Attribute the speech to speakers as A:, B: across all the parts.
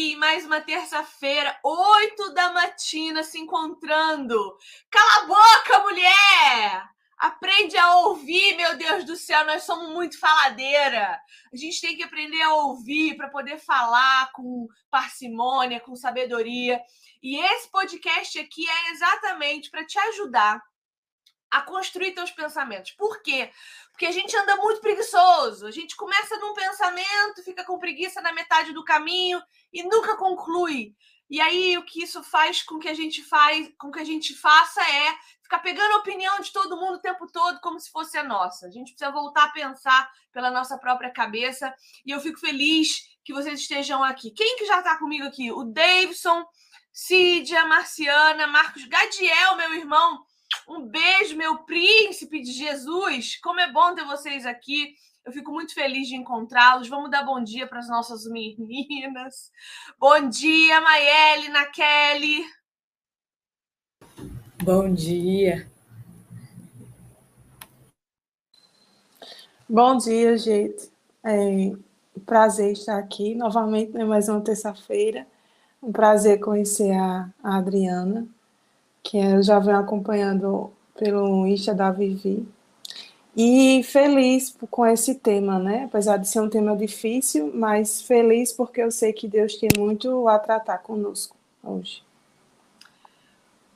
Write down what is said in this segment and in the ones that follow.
A: aqui mais uma terça-feira, oito da matina, se encontrando. Cala a boca, mulher! Aprende a ouvir, meu Deus do céu, nós somos muito faladeira. A gente tem que aprender a ouvir para poder falar com parcimônia, com sabedoria. E esse podcast aqui é exatamente para te ajudar a construir teus pensamentos. Por quê? Porque a gente anda muito preguiçoso. A gente começa num pensamento, fica com preguiça na metade do caminho e nunca conclui. E aí o que isso faz com que a gente faz, com que a gente faça é ficar pegando a opinião de todo mundo o tempo todo como se fosse a nossa. A gente precisa voltar a pensar pela nossa própria cabeça. E eu fico feliz que vocês estejam aqui. Quem que já está comigo aqui? O Davidson, Cídia, Marciana, Marcos Gadiel, meu irmão. Um beijo, meu príncipe de Jesus. Como é bom ter vocês aqui. Eu fico muito feliz de encontrá-los. Vamos dar bom dia para as nossas meninas. Bom dia, Maiele, Naquele.
B: Bom dia.
C: Bom dia, gente. É um prazer estar aqui novamente, né, mais uma terça-feira. Um prazer conhecer a, a Adriana que eu já venho acompanhando pelo Insta da Vivi. E feliz com esse tema, né? Apesar de ser um tema difícil, mas feliz porque eu sei que Deus tem muito a tratar conosco hoje.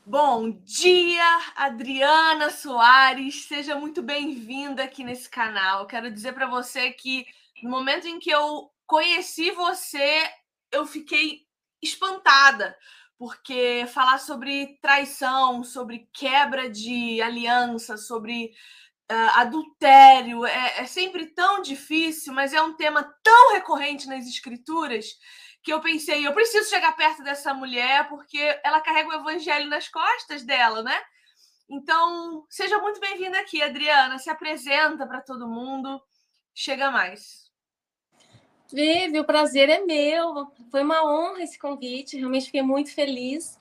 A: Bom dia, Adriana Soares. Seja muito bem-vinda aqui nesse canal. Quero dizer para você que no momento em que eu conheci você, eu fiquei espantada, porque falar sobre traição, sobre quebra de aliança, sobre uh, adultério é, é sempre tão difícil, mas é um tema tão recorrente nas escrituras que eu pensei, eu preciso chegar perto dessa mulher porque ela carrega o evangelho nas costas dela, né? Então, seja muito bem-vinda aqui, Adriana. Se apresenta para todo mundo. Chega mais.
D: Vivi, o prazer é meu. Foi uma honra esse convite. Realmente fiquei muito feliz,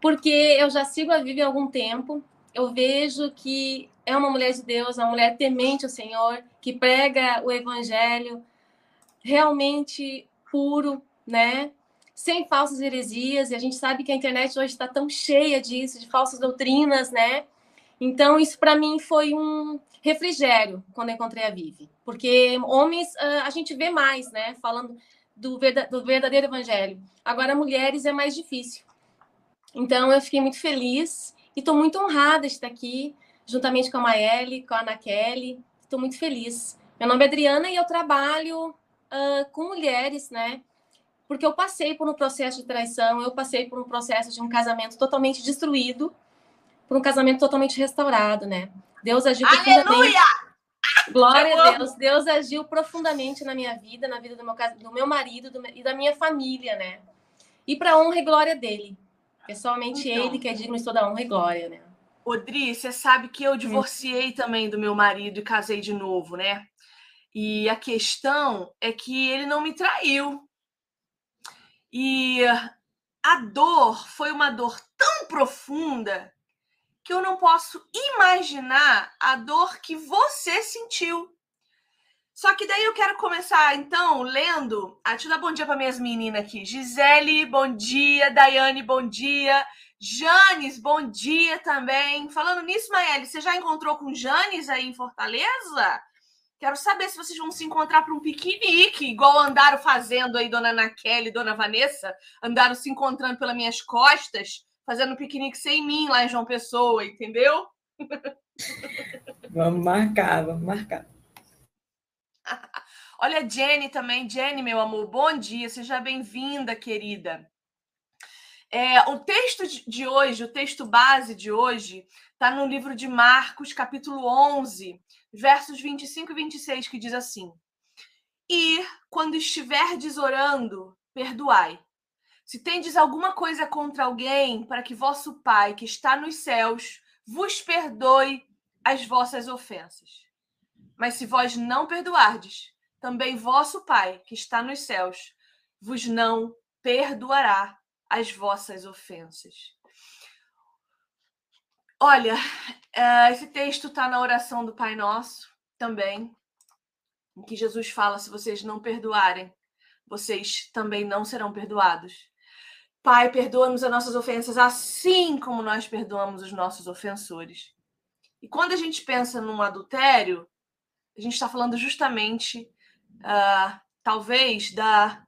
D: porque eu já sigo a Vivi há algum tempo. Eu vejo que é uma mulher de Deus, uma mulher temente ao Senhor, que prega o evangelho realmente puro, né? Sem falsas heresias. E a gente sabe que a internet hoje está tão cheia disso, de falsas doutrinas, né? Então, isso para mim foi um refrigério quando encontrei a Vivi. Porque homens ah, a gente vê mais, né? Falando do verdadeiro evangelho. Agora, mulheres é mais difícil. Então, eu fiquei muito feliz e estou muito honrada de estar aqui, juntamente com a Maeli, com a Ana Kelly. Estou muito feliz. Meu nome é Adriana e eu trabalho uh, com mulheres, né? Porque eu passei por um processo de traição, eu passei por um processo de um casamento totalmente destruído por um casamento totalmente restaurado, né? Deus agiu
A: Aleluia!
D: Glória a Deus. Deus agiu profundamente na minha vida, na vida do meu, do meu marido do, e da minha família, né? E para honra e glória dele. É somente então, ele que é digno de toda honra e glória, né?
A: Odri, você sabe que eu divorciei hum. também do meu marido e casei de novo, né? E a questão é que ele não me traiu. E a dor foi uma dor tão profunda que eu não posso imaginar a dor que você sentiu. Só que daí eu quero começar, então, lendo. Ah, deixa eu dar bom dia para minhas meninas aqui. Gisele, bom dia. Daiane, bom dia. Janes, bom dia também. Falando nisso, Maeli, você já encontrou com Janes aí em Fortaleza? Quero saber se vocês vão se encontrar para um piquenique, igual andaram fazendo aí, dona Ana Kelly, dona Vanessa, andaram se encontrando pelas minhas costas fazendo piquenique sem mim lá em João Pessoa, entendeu?
B: Vamos marcar, vamos marcar.
A: Olha, Jenny também. Jenny, meu amor, bom dia. Seja bem-vinda, querida. É, o texto de hoje, o texto base de hoje, está no livro de Marcos, capítulo 11, versos 25 e 26, que diz assim: E quando estiverdes orando, perdoai se tendes alguma coisa contra alguém, para que vosso Pai, que está nos céus, vos perdoe as vossas ofensas. Mas se vós não perdoardes, também vosso Pai, que está nos céus, vos não perdoará as vossas ofensas. Olha, eh, esse texto está na oração do Pai Nosso também, em que Jesus fala: se vocês não perdoarem, vocês também não serão perdoados. Pai, perdoa-nos as nossas ofensas, assim como nós perdoamos os nossos ofensores. E quando a gente pensa num adultério, a gente está falando justamente, uh, talvez, da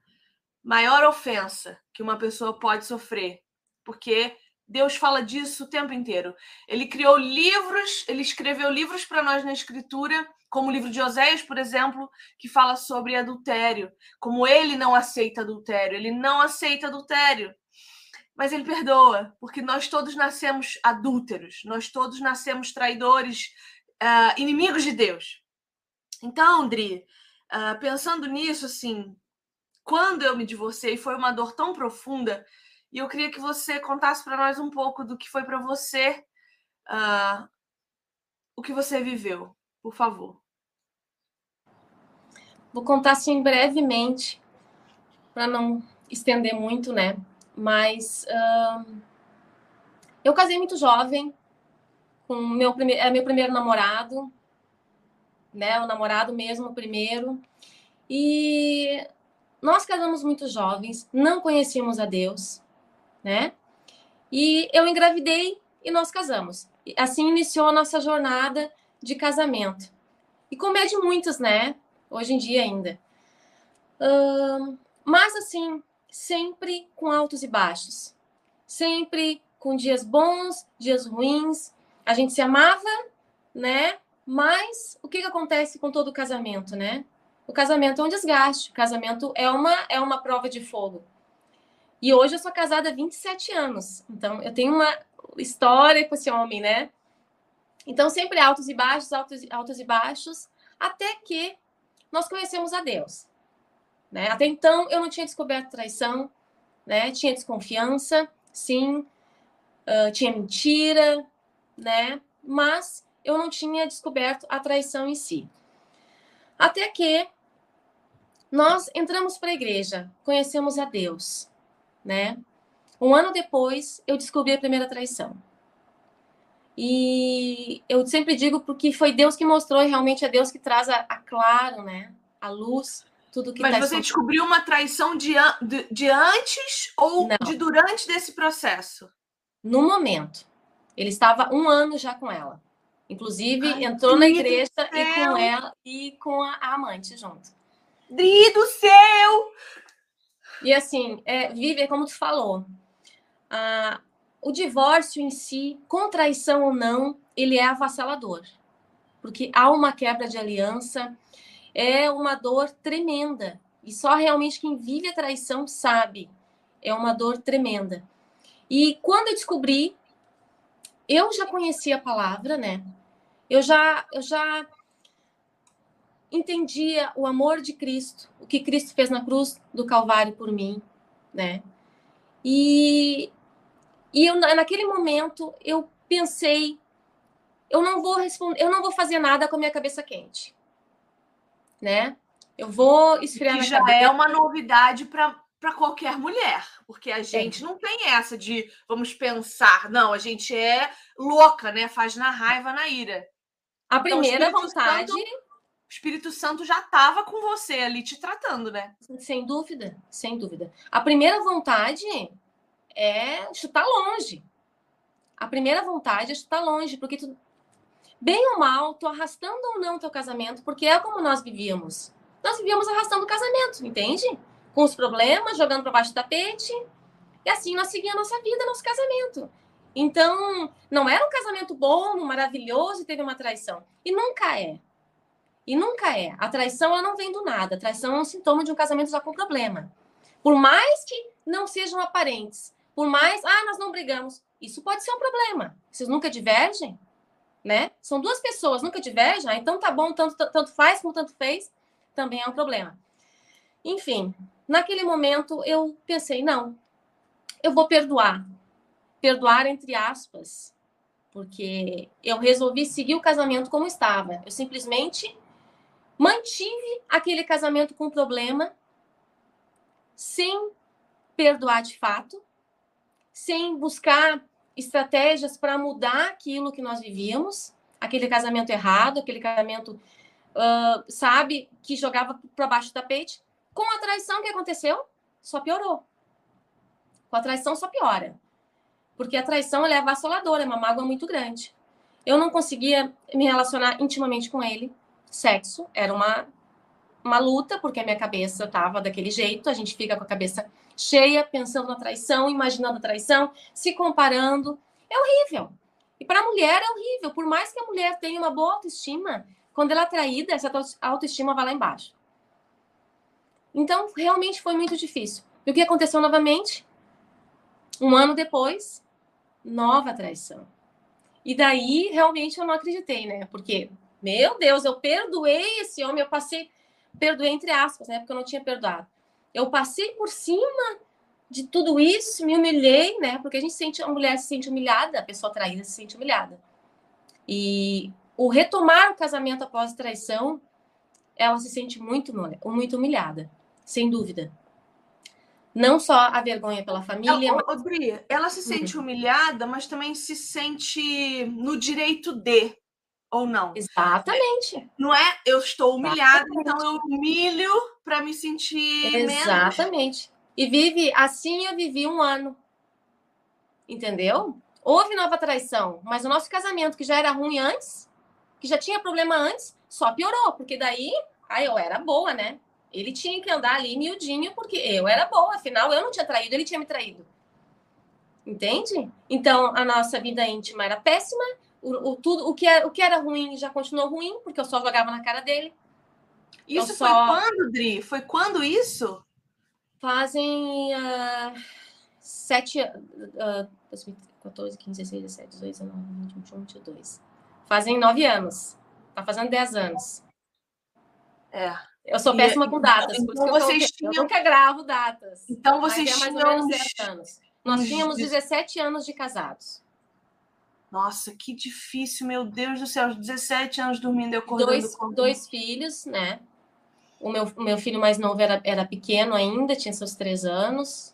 A: maior ofensa que uma pessoa pode sofrer, porque Deus fala disso o tempo inteiro. Ele criou livros, ele escreveu livros para nós na Escritura, como o livro de Oséias, por exemplo, que fala sobre adultério, como ele não aceita adultério, ele não aceita adultério. Mas ele perdoa, porque nós todos nascemos adúlteros, nós todos nascemos traidores, uh, inimigos de Deus. Então, Dri, uh, pensando nisso, assim, quando eu me divorciei, foi uma dor tão profunda e eu queria que você contasse para nós um pouco do que foi para você, uh, o que você viveu, por favor.
D: Vou contar assim brevemente, para não estender muito, né? Mas eu casei muito jovem, com meu primeiro, é meu primeiro namorado, né? O namorado mesmo, o primeiro. E nós casamos muito jovens, não conhecíamos a Deus né? E eu engravidei e nós casamos. Assim iniciou a nossa jornada de casamento. E como é de muitos, né? Hoje em dia ainda. Mas assim, sempre com altos e baixos. Sempre com dias bons, dias ruins. A gente se amava, né? Mas o que, que acontece com todo casamento, né? O casamento é um desgaste. O casamento é uma, é uma prova de fogo. E hoje eu sou casada há 27 anos. Então, eu tenho uma história com esse homem, né? Então, sempre altos e baixos, altos, altos e baixos, até que nós conhecemos a Deus. Né? Até então, eu não tinha descoberto traição, né? Tinha desconfiança, sim, uh, tinha mentira, né? Mas eu não tinha descoberto a traição em si. Até que nós entramos para a igreja, conhecemos a Deus né? Um ano depois, eu descobri a primeira traição. E eu sempre digo porque foi Deus que mostrou e realmente é Deus que traz a, a claro, né? A luz, tudo que
A: Mas tá você descobriu uma traição de, de, de antes ou Não. de durante desse processo?
D: No momento. Ele estava um ano já com ela. Inclusive, Ai, entrou na igreja e com ela e com a, a amante junto.
A: Dri do céu!
D: E assim, é, Vivi, é como tu falou, o divórcio em si, com traição ou não, ele é avassalador. Porque há uma quebra de aliança, é uma dor tremenda. E só realmente quem vive a traição sabe. É uma dor tremenda. E quando eu descobri, eu já conhecia a palavra, né? Eu já, eu já entendia o amor de Cristo, o que Cristo fez na cruz do Calvário por mim, né? E, e eu, naquele momento eu pensei, eu não vou responder, eu não vou fazer nada com a minha cabeça quente, né? Eu vou esfriar
A: que já cabeça. é uma novidade para qualquer mulher, porque a gente é. não tem essa de vamos pensar, não, a gente é louca, né? Faz na raiva, na ira.
D: A então, primeira vontade Santo
A: Espírito Santo já estava com você ali te tratando, né?
D: Sem dúvida, sem dúvida. A primeira vontade é chutar longe. A primeira vontade é chutar longe, porque tu, bem ou mal, tu arrastando ou não teu casamento, porque é como nós vivíamos. Nós vivíamos arrastando o casamento, entende? Com os problemas, jogando para baixo do tapete. E assim nós seguíamos a nossa vida, nosso casamento. Então, não era um casamento bom, maravilhoso e teve uma traição. E nunca é. E nunca é. A traição ela não vem do nada. A traição é um sintoma de um casamento já com problema. Por mais que não sejam aparentes, por mais, ah, nós não brigamos, isso pode ser um problema. Vocês nunca divergem, né? São duas pessoas, nunca divergem, ah, então tá bom, tanto, tanto faz como tanto fez, também é um problema. Enfim, naquele momento eu pensei, não, eu vou perdoar. Perdoar entre aspas, porque eu resolvi seguir o casamento como estava. Eu simplesmente mantive aquele casamento com problema, sem perdoar de fato, sem buscar estratégias para mudar aquilo que nós vivíamos, aquele casamento errado, aquele casamento, uh, sabe, que jogava para baixo do tapete. Com a traição, que aconteceu? Só piorou. Com a traição, só piora. Porque a traição é avassaladora, é uma mágoa muito grande. Eu não conseguia me relacionar intimamente com ele. Sexo era uma, uma luta, porque a minha cabeça estava daquele jeito. A gente fica com a cabeça cheia, pensando na traição, imaginando a traição, se comparando. É horrível. E para a mulher é horrível. Por mais que a mulher tenha uma boa autoestima, quando ela é traída, essa autoestima vai lá embaixo. Então, realmente foi muito difícil. E o que aconteceu novamente? Um ano depois, nova traição. E daí, realmente, eu não acreditei, né? Porque, meu Deus, eu perdoei esse homem, eu passei, perdoei entre aspas, né? Porque eu não tinha perdoado. Eu passei por cima de tudo isso, me humilhei, né? Porque a gente sente, a mulher se sente humilhada, a pessoa traída se sente humilhada. E o retomar o casamento após traição, ela se sente muito, muito humilhada, sem dúvida. Não só a vergonha pela família.
A: Ela, mas... Bri, ela se sente uhum. humilhada, mas também se sente no direito de, ou não?
D: Exatamente.
A: Não é eu estou humilhada, Exatamente. então eu humilho para me sentir
D: Exatamente. Menos. E vive assim eu vivi um ano. Entendeu? Houve nova traição, mas o nosso casamento, que já era ruim antes, que já tinha problema antes, só piorou, porque daí, aí eu era boa, né? Ele tinha que andar ali miudinho, porque eu era boa, afinal eu não tinha traído, ele tinha me traído. Entende? Então a nossa vida íntima era péssima, o, o tudo, o, que era, o que era ruim já continuou ruim, porque eu só jogava na cara dele.
A: Isso eu foi só... quando, Dri? Foi quando isso?
D: Fazem uh, sete uh, 2014, 15, 16, 17, 18, 19, 20, 21, 22. Fazem nove anos. Tá fazendo dez anos.
A: É.
D: Eu sou péssima e, com datas, então, por isso vocês eu, tinham... eu nunca gravo datas.
A: Então vocês é mais tinham... ou menos
D: 10 anos. Nós tínhamos 17 anos de casados.
A: Nossa, que difícil, meu Deus do céu, 17 anos dormindo e acordando.
D: Dois, com... dois filhos, né? O meu, meu filho mais novo era, era pequeno ainda, tinha seus três anos.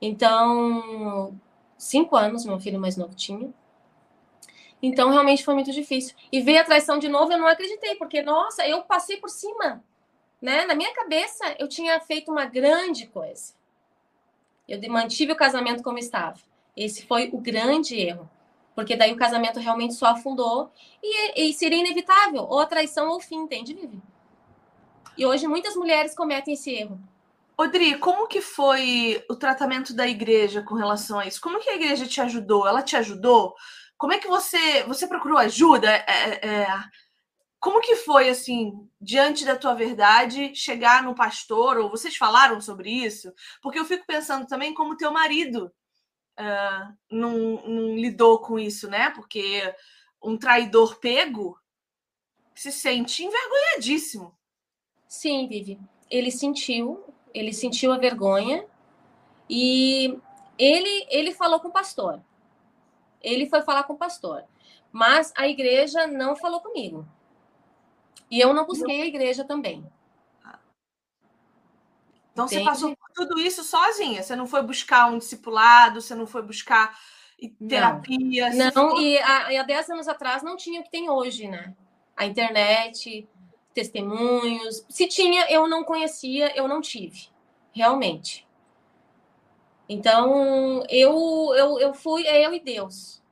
D: Então, cinco anos meu filho mais novo tinha. Então, realmente foi muito difícil. E ver a traição de novo, eu não acreditei, porque, nossa, eu passei por cima. Né? Na minha cabeça, eu tinha feito uma grande coisa. Eu mantive o casamento como estava. Esse foi o grande erro. Porque daí o casamento realmente só afundou e, e seria inevitável, ou a traição ou o fim, entende, Vivi? E hoje muitas mulheres cometem esse erro.
A: Odri, como que foi o tratamento da igreja com relação a isso? Como que a igreja te ajudou? Ela te ajudou? Como é que você você procurou ajuda? É, é, é, como que foi assim diante da tua verdade chegar no pastor ou vocês falaram sobre isso? Porque eu fico pensando também como teu marido uh, não, não lidou com isso, né? Porque um traidor pego se sente envergonhadíssimo.
D: Sim, Vivi. Ele sentiu, ele sentiu a vergonha e ele ele falou com o pastor. Ele foi falar com o pastor. Mas a igreja não falou comigo. E eu não busquei a igreja também.
A: Então Entende? você passou por tudo isso sozinha. Você não foi buscar um discipulado, você não foi buscar terapia.
D: Não, não e, há, há 10 anos atrás não tinha o que tem hoje, né? A internet, testemunhos. Se tinha, eu não conhecia, eu não tive. Realmente. Então, eu, eu, eu fui, é eu e Deus.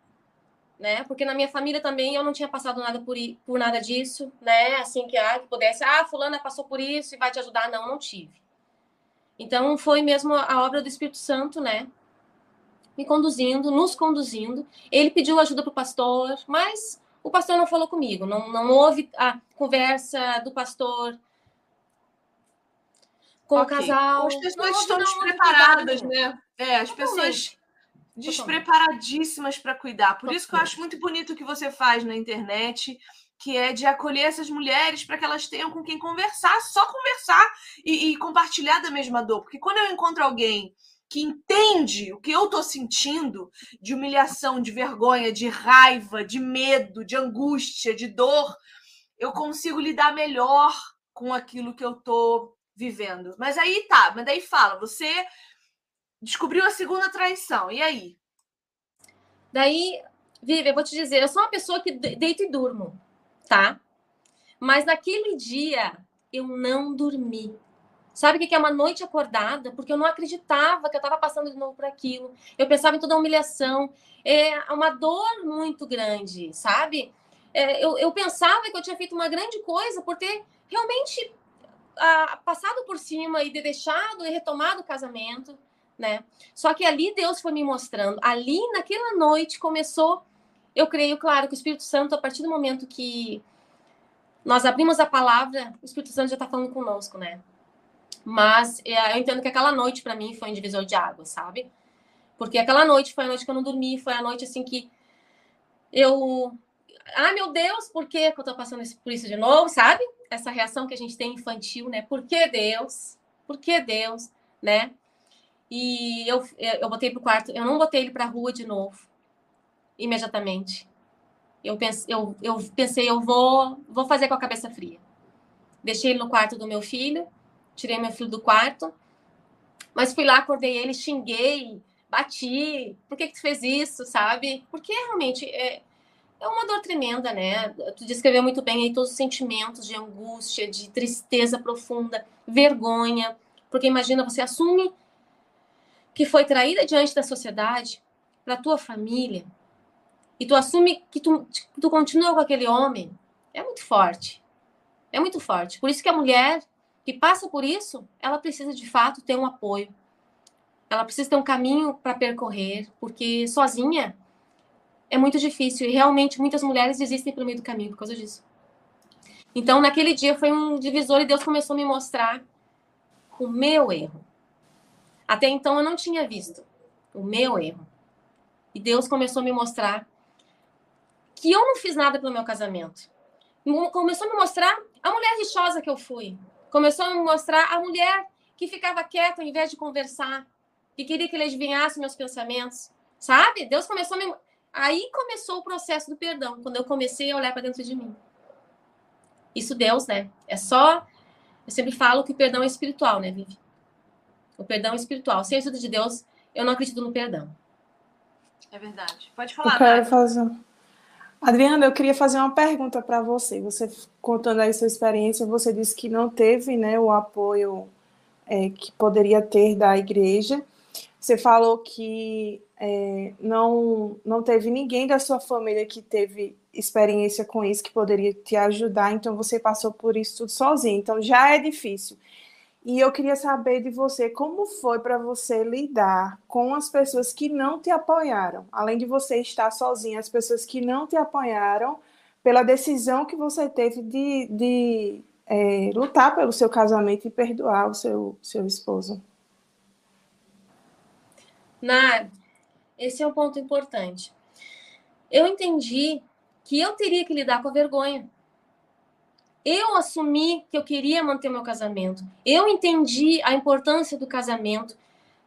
D: Né? Porque na minha família também eu não tinha passado nada por, por nada disso, né? Assim que, ah, que pudesse, ah, fulana passou por isso e vai te ajudar. Não, não tive. Então, foi mesmo a obra do Espírito Santo, né? Me conduzindo, nos conduzindo. Ele pediu ajuda para o pastor, mas o pastor não falou comigo. Não, não houve a conversa do pastor com okay. o casal.
A: As pessoas estão despreparadas, né? É, as pessoas despreparadíssimas para cuidar. Por isso que eu acho muito bonito o que você faz na internet, que é de acolher essas mulheres para que elas tenham com quem conversar, só conversar e, e, compartilhar da mesma dor. Porque quando eu encontro alguém que entende o que eu estou sentindo de humilhação, de vergonha, de raiva, de medo, de angústia, de dor, eu consigo lidar melhor com aquilo que eu estou vivendo. Mas aí tá, mas daí fala, você descobriu a segunda traição. E aí?
D: Daí, Vivi, eu vou te dizer, eu sou uma pessoa que deito e durmo, tá? Mas naquele dia eu não dormi. Sabe o que é uma noite acordada? Porque eu não acreditava que eu estava passando de novo por aquilo. Eu pensava em toda a humilhação. É uma dor muito grande, sabe? É, eu, eu pensava que eu tinha feito uma grande coisa por ter realmente ah, passado por cima e deixado e retomado o casamento, né? Só que ali Deus foi me mostrando. Ali, naquela noite, começou. Eu creio, claro, que o Espírito Santo, a partir do momento que nós abrimos a palavra, o Espírito Santo já está falando conosco, né? Mas é, eu entendo que aquela noite para mim foi um divisor de água, sabe? Porque aquela noite foi a noite que eu não dormi, foi a noite assim que eu. Ah, meu Deus, por que, eu tô passando por isso de novo, sabe? Essa reação que a gente tem infantil, né? Por que Deus? Por que Deus, né? E eu, eu botei pro quarto, eu não botei ele pra rua de novo, imediatamente. Eu, eu, eu pensei, eu vou, vou fazer com a cabeça fria. Deixei ele no quarto do meu filho, tirei meu filho do quarto, mas fui lá, acordei ele, xinguei, bati. Por que, que tu fez isso, sabe? Porque realmente é, é uma dor tremenda, né? Tu descreveu muito bem aí todos os sentimentos de angústia, de tristeza profunda, vergonha. Porque imagina, você assume que foi traída diante da sociedade, para tua família, e tu assume que tu, tu continua com aquele homem. É muito forte. É muito forte. Por isso que a mulher que passa por isso, ela precisa de fato ter um apoio. Ela precisa ter um caminho para percorrer, porque sozinha é muito difícil e realmente muitas mulheres desistem pelo meio do caminho por causa disso. Então, naquele dia foi um divisor e Deus começou a me mostrar o meu erro. Até então eu não tinha visto o meu erro. E Deus começou a me mostrar que eu não fiz nada pelo meu casamento. Começou a me mostrar a mulher rixosa que eu fui, Começou a me mostrar a mulher que ficava quieta ao invés de conversar, que queria que ele adivinhasse meus pensamentos, sabe? Deus começou a me. Aí começou o processo do perdão, quando eu comecei a olhar para dentro de mim. Isso Deus, né? É só. Eu sempre falo que o perdão é espiritual, né, Vivi? O perdão é espiritual. Sem a ajuda de Deus, eu não acredito no perdão.
A: É verdade. Pode falar.
C: Eu quero fazer. Adriana, eu queria fazer uma pergunta para você. Você contando aí sua experiência, você disse que não teve né, o apoio é, que poderia ter da igreja. Você falou que é, não, não teve ninguém da sua família que teve experiência com isso, que poderia te ajudar, então você passou por isso tudo sozinho. Então já é difícil. E eu queria saber de você como foi para você lidar com as pessoas que não te apoiaram, além de você estar sozinha, as pessoas que não te apoiaram pela decisão que você teve de, de é, lutar pelo seu casamento e perdoar o seu, seu esposo.
D: Nar, esse é um ponto importante. Eu entendi que eu teria que lidar com a vergonha. Eu assumi que eu queria manter o meu casamento. Eu entendi a importância do casamento,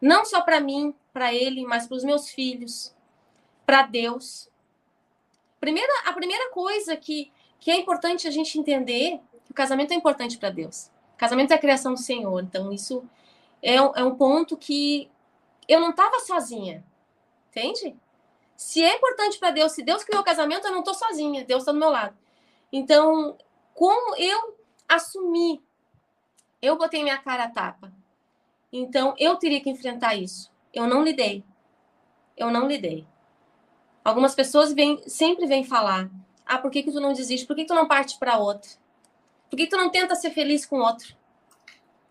D: não só para mim, para ele, mas para os meus filhos, para Deus. Primeira, a primeira coisa que, que é importante a gente entender, o casamento é importante para Deus. O casamento é a criação do Senhor. Então, isso é, é um ponto que eu não estava sozinha. Entende? Se é importante para Deus, se Deus criou o casamento, eu não estou sozinha. Deus está do meu lado. Então, como eu assumi, eu botei minha cara a tapa. Então, eu teria que enfrentar isso. Eu não lidei. Eu não lidei. Algumas pessoas vêm, sempre vêm falar: ah, por que, que tu não desiste? Por que, que tu não parte para outra? Por que, que tu não tenta ser feliz com outro?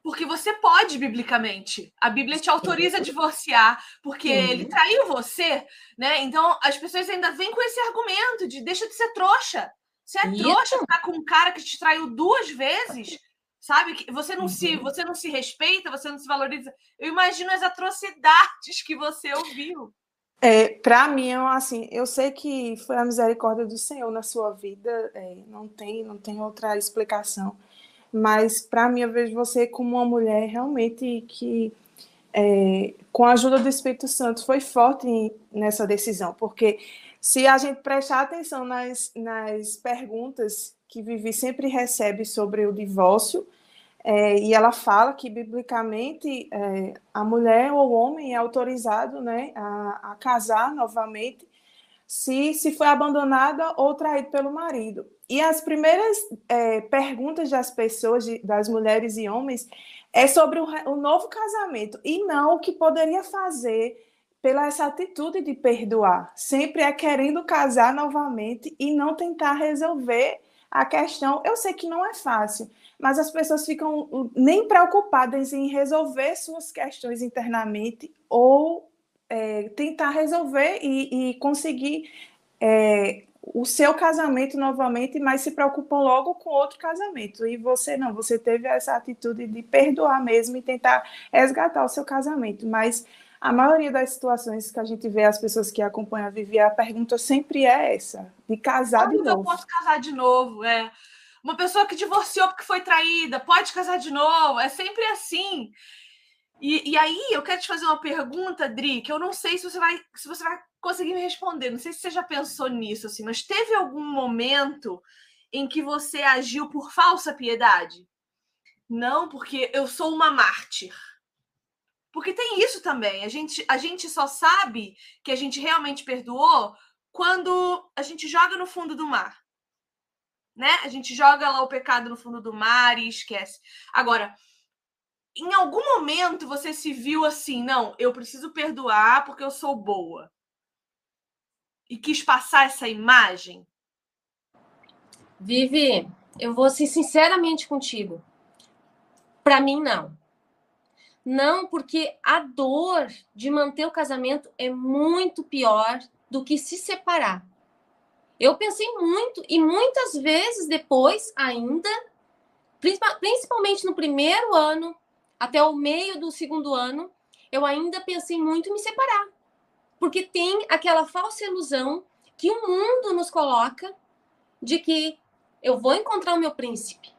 A: Porque você pode, biblicamente. A Bíblia te autoriza a divorciar, porque uhum. ele traiu você, né? Então, as pessoas ainda vêm com esse argumento de deixa de ser trouxa. Você é trouxa ficar com um cara que te traiu duas vezes, sabe? Que você não uhum. se, você não se respeita, você não se valoriza. Eu imagino as atrocidades que você ouviu.
C: É, para mim, assim, eu sei que foi a misericórdia do Senhor na sua vida, é, não tem, não tem outra explicação. Mas para mim, eu vejo você como uma mulher realmente que, é, com a ajuda do Espírito Santo, foi forte nessa decisão, porque se a gente prestar atenção nas, nas perguntas que Vivi sempre recebe sobre o divórcio, é, e ela fala que, biblicamente, é, a mulher ou o homem é autorizado né, a, a casar novamente se, se foi abandonada ou traído pelo marido. E as primeiras é, perguntas das pessoas, de, das mulheres e homens, é sobre o, o novo casamento e não o que poderia fazer pela essa atitude de perdoar. Sempre é querendo casar novamente e não tentar resolver a questão. Eu sei que não é fácil, mas as pessoas ficam nem preocupadas em resolver suas questões internamente ou é, tentar resolver e, e conseguir é, o seu casamento novamente, mas se preocupam logo com outro casamento. E você não, você teve essa atitude de perdoar mesmo e tentar resgatar o seu casamento. Mas a maioria das situações que a gente vê as pessoas que acompanham a Vivi, a pergunta sempre é essa, de casar
A: Quando
C: de novo.
A: eu posso casar de novo, é. Uma pessoa que divorciou porque foi traída, pode casar de novo, é sempre assim. E, e aí, eu quero te fazer uma pergunta, Dri, que eu não sei se você vai, se você vai conseguir me responder. Não sei se você já pensou nisso, assim, mas teve algum momento em que você agiu por falsa piedade? Não, porque eu sou uma mártir. Porque tem isso também. A gente, a gente só sabe que a gente realmente perdoou quando a gente joga no fundo do mar. Né? A gente joga lá o pecado no fundo do mar e esquece. Agora, em algum momento você se viu assim, não, eu preciso perdoar porque eu sou boa. E quis passar essa imagem?
D: Vivi, eu vou ser sinceramente contigo. Para mim, não. Não, porque a dor de manter o casamento é muito pior do que se separar. Eu pensei muito e muitas vezes depois, ainda, principalmente no primeiro ano, até o meio do segundo ano, eu ainda pensei muito em me separar. Porque tem aquela falsa ilusão que o mundo nos coloca de que eu vou encontrar o meu príncipe,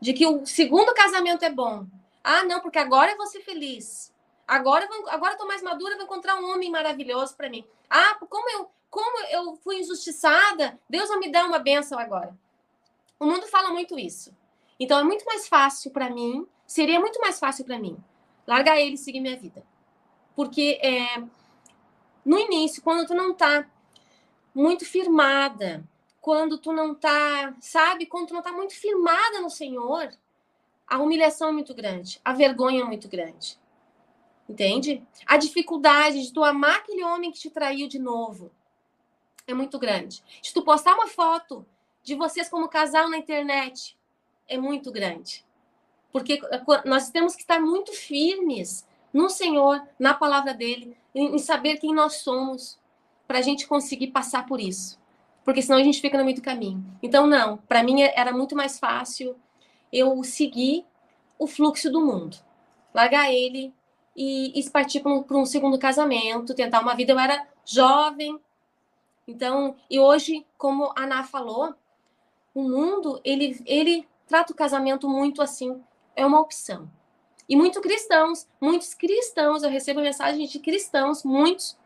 D: de que o segundo casamento é bom. Ah, não, porque agora eu vou ser feliz. Agora, eu agora eu tô mais madura, vou encontrar um homem maravilhoso para mim. Ah, como eu, como eu fui injustiçada, Deus vai me dar uma bênção agora. O mundo fala muito isso. Então é muito mais fácil para mim seria muito mais fácil para mim largar ele e seguir minha vida. Porque é, no início, quando tu não tá muito firmada, quando tu não tá, sabe, quando tu não tá muito firmada no Senhor, a humilhação é muito grande, a vergonha é muito grande. Entende? A dificuldade de tu amar aquele homem que te traiu de novo é muito grande. De tu postar uma foto de vocês como casal na internet é muito grande. Porque nós temos que estar muito firmes no Senhor, na palavra dele, em saber quem nós somos, para a gente conseguir passar por isso. Porque senão a gente fica no meio do caminho. Então, não, para mim era muito mais fácil eu seguir o fluxo do mundo, largar ele e, e partir para um, um segundo casamento, tentar uma vida. Eu era jovem, então, e hoje, como a Ana falou, o mundo, ele, ele trata o casamento muito assim, é uma opção. E muitos cristãos, muitos cristãos, eu recebo mensagens de cristãos, muitos,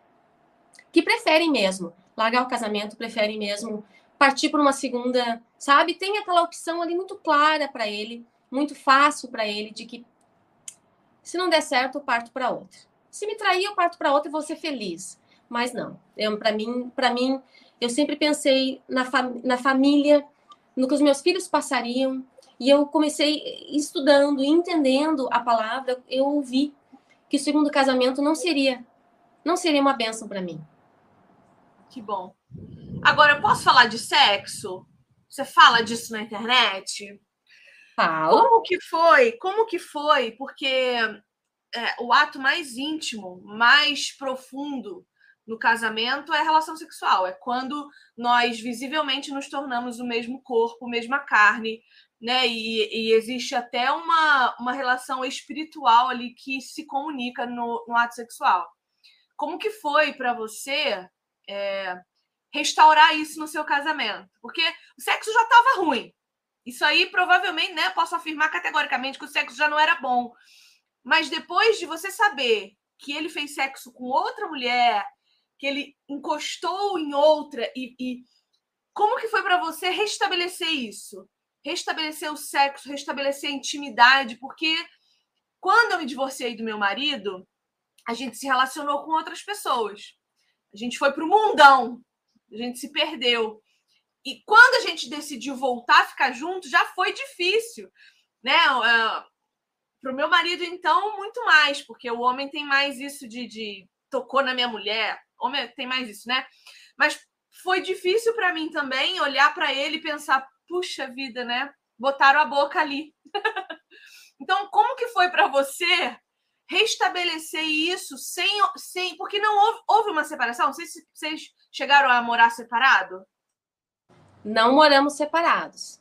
D: que preferem mesmo largar o casamento, preferem mesmo partir por uma segunda, sabe? Tem aquela opção ali muito clara para ele, muito fácil para ele, de que se não der certo, eu parto para outra. Se me trair, eu parto para outra e vou ser feliz. Mas não. Para mim, para mim, eu sempre pensei na, fam na família, no que os meus filhos passariam, e eu comecei estudando, entendendo a palavra, eu ouvi que o segundo casamento não seria não seria uma bênção para mim.
A: Que bom. Agora, eu posso falar de sexo? Você fala disso na internet? Como que foi? Como que foi? Porque é, o ato mais íntimo, mais profundo no casamento é a relação sexual. É quando nós visivelmente nos tornamos o mesmo corpo, mesma carne, né? E, e, existe até uma, uma relação espiritual ali que se comunica no, no ato sexual. Como que foi para você é, restaurar isso no seu casamento? Porque o sexo já estava ruim. Isso aí provavelmente, né? Posso afirmar categoricamente que o sexo já não era bom. Mas depois de você saber que ele fez sexo com outra mulher, que ele encostou em outra e, e como que foi para você restabelecer isso? restabelecer o sexo, restabelecer a intimidade, porque quando eu me divorciei do meu marido, a gente se relacionou com outras pessoas. A gente foi para o mundão, a gente se perdeu. E quando a gente decidiu voltar a ficar junto, já foi difícil, né? Uh, pro meu marido, então, muito mais, porque o homem tem mais isso de, de tocou na minha mulher, homem tem mais isso, né? Mas foi difícil para mim também olhar para ele e pensar, puxa vida, né? Botaram a boca ali. então, como que foi para você restabelecer isso sem, sem. Porque não houve, houve uma separação? Não sei se vocês chegaram a morar separado.
D: Não moramos separados.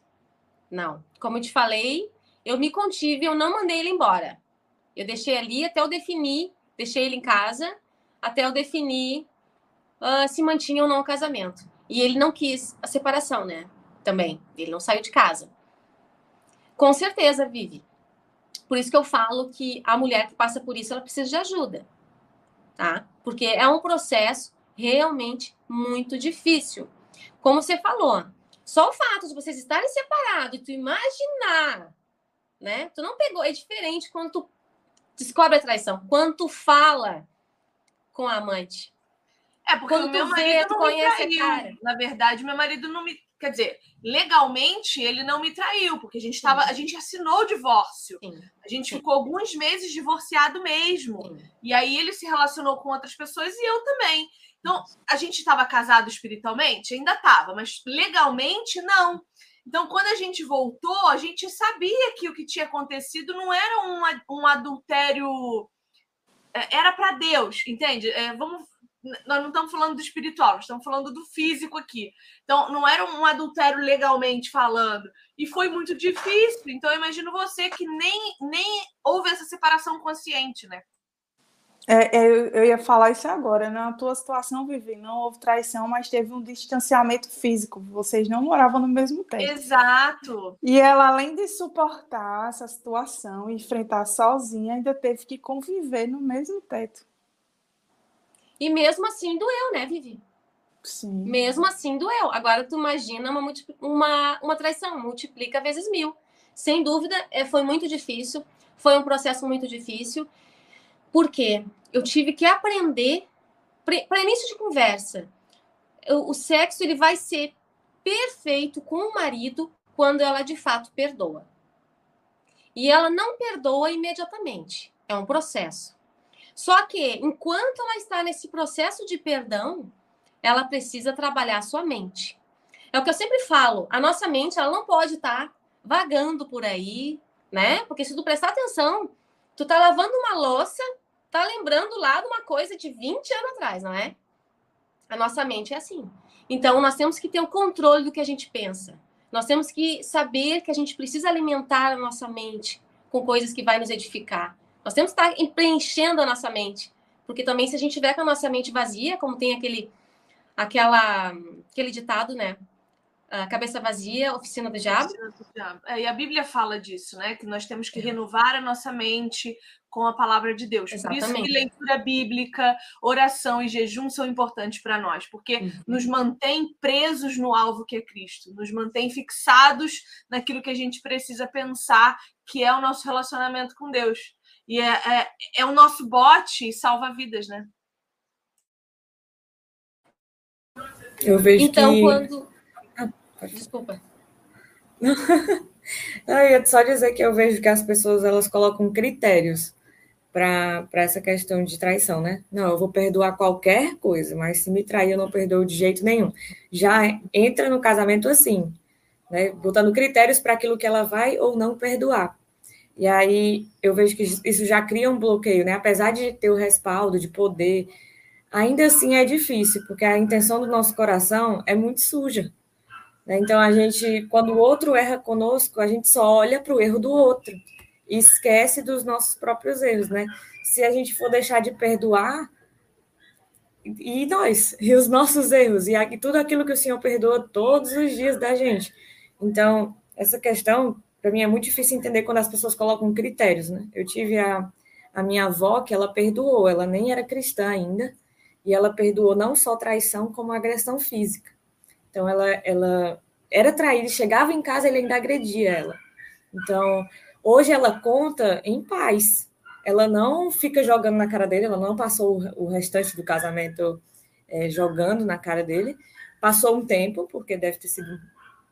D: Não. Como eu te falei, eu me contive, eu não mandei ele embora. Eu deixei ali até eu definir, deixei ele em casa, até eu definir uh, se mantinha ou não o casamento. E ele não quis a separação, né? Também. Ele não saiu de casa. Com certeza, Vivi. Por isso que eu falo que a mulher que passa por isso, ela precisa de ajuda, tá? Porque é um processo realmente muito difícil. Como você falou, só o fato de vocês estarem separados e tu imaginar, né? Tu não pegou, é diferente quando tu descobre a traição, quando tu fala com a amante.
A: É, porque quando o meu marido vê, tu conhece a cara. Na verdade, meu marido não me Quer dizer, legalmente ele não me traiu, porque a gente estava, a gente assinou o divórcio. Sim. A gente Sim. ficou alguns meses divorciado mesmo. E aí ele se relacionou com outras pessoas e eu também. Então, a gente estava casado espiritualmente? Ainda estava, mas legalmente não. Então, quando a gente voltou, a gente sabia que o que tinha acontecido não era um, um adultério. É, era para Deus, entende? É, vamos nós não estamos falando do espiritual, nós estamos falando do físico aqui. Então, não era um adultério legalmente falando. E foi muito difícil. Então, eu imagino você que nem, nem houve essa separação consciente, né?
C: É, é eu, eu ia falar isso agora. Na tua situação, Vivi, não houve traição, mas teve um distanciamento físico. Vocês não moravam no mesmo tempo.
A: Exato.
C: E ela, além de suportar essa situação e enfrentar sozinha, ainda teve que conviver no mesmo teto.
D: E mesmo assim doeu, né, Vivi?
C: Sim.
D: Mesmo assim doeu. Agora tu imagina uma, uma, uma traição, multiplica vezes mil. Sem dúvida, é, foi muito difícil. Foi um processo muito difícil. Porque eu tive que aprender, para início de conversa, eu, o sexo ele vai ser perfeito com o marido quando ela de fato perdoa. E ela não perdoa imediatamente. É um processo. Só que, enquanto ela está nesse processo de perdão, ela precisa trabalhar a sua mente. É o que eu sempre falo, a nossa mente ela não pode estar vagando por aí, né? Porque se tu prestar atenção, tu tá lavando uma louça, tá lembrando lá de uma coisa de 20 anos atrás, não é? A nossa mente é assim. Então, nós temos que ter o controle do que a gente pensa. Nós temos que saber que a gente precisa alimentar a nossa mente com coisas que vai nos edificar. Nós temos que estar preenchendo a nossa mente. Porque também, se a gente tiver com a nossa mente vazia, como tem aquele, aquela, aquele ditado, né? A cabeça vazia, oficina do diabo.
A: É, e a Bíblia fala disso, né? Que nós temos que é. renovar a nossa mente com a palavra de Deus. Exatamente. Por isso que leitura bíblica, oração e jejum são importantes para nós, porque uhum. nos mantém presos no alvo que é Cristo, nos mantém fixados naquilo que a gente precisa pensar, que é o nosso relacionamento com Deus. E é, é, é o nosso bote salva-vidas, né?
B: Eu vejo
D: então,
B: que...
D: quando. Ah, Desculpa.
B: Não, eu ia só dizer que eu vejo que as pessoas elas colocam critérios para essa questão de traição, né? Não, eu vou perdoar qualquer coisa, mas se me trair, eu não perdoo de jeito nenhum. Já entra no casamento assim, né? Botando critérios para aquilo que ela vai ou não perdoar. E aí eu vejo que isso já cria um bloqueio, né? Apesar de ter o respaldo, de poder, ainda assim é difícil, porque a intenção do nosso coração é muito suja. Né? Então a gente, quando o outro erra conosco, a gente só olha para o erro do outro e esquece dos nossos próprios erros, né? Se a gente for deixar de perdoar, e nós, e os nossos erros, e tudo aquilo que o Senhor perdoa todos os dias da gente. Então, essa questão para mim é muito difícil entender quando as pessoas colocam critérios, né? Eu tive a, a minha avó que ela perdoou, ela nem era cristã ainda, e ela perdoou não só traição, como agressão física. Então, ela, ela era traída, chegava em casa, ele ainda agredia ela. Então, hoje ela conta em paz. Ela não fica jogando na cara dele, ela não passou o restante do casamento é, jogando na cara dele. Passou um tempo, porque deve ter sido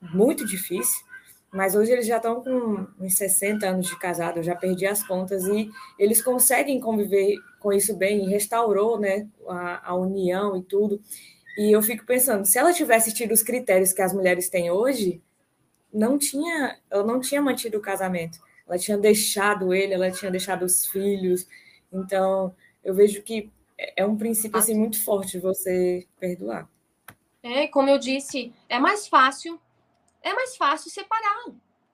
B: muito difícil, mas hoje eles já estão com uns 60 anos de casado, eu já perdi as contas, e eles conseguem conviver com isso bem, e restaurou né, a, a união e tudo. E eu fico pensando, se ela tivesse tido os critérios que as mulheres têm hoje, não tinha, ela não tinha mantido o casamento. Ela tinha deixado ele, ela tinha deixado os filhos. Então, eu vejo que é um princípio assim muito forte você perdoar.
D: É, como eu disse, é mais fácil, é mais fácil separar.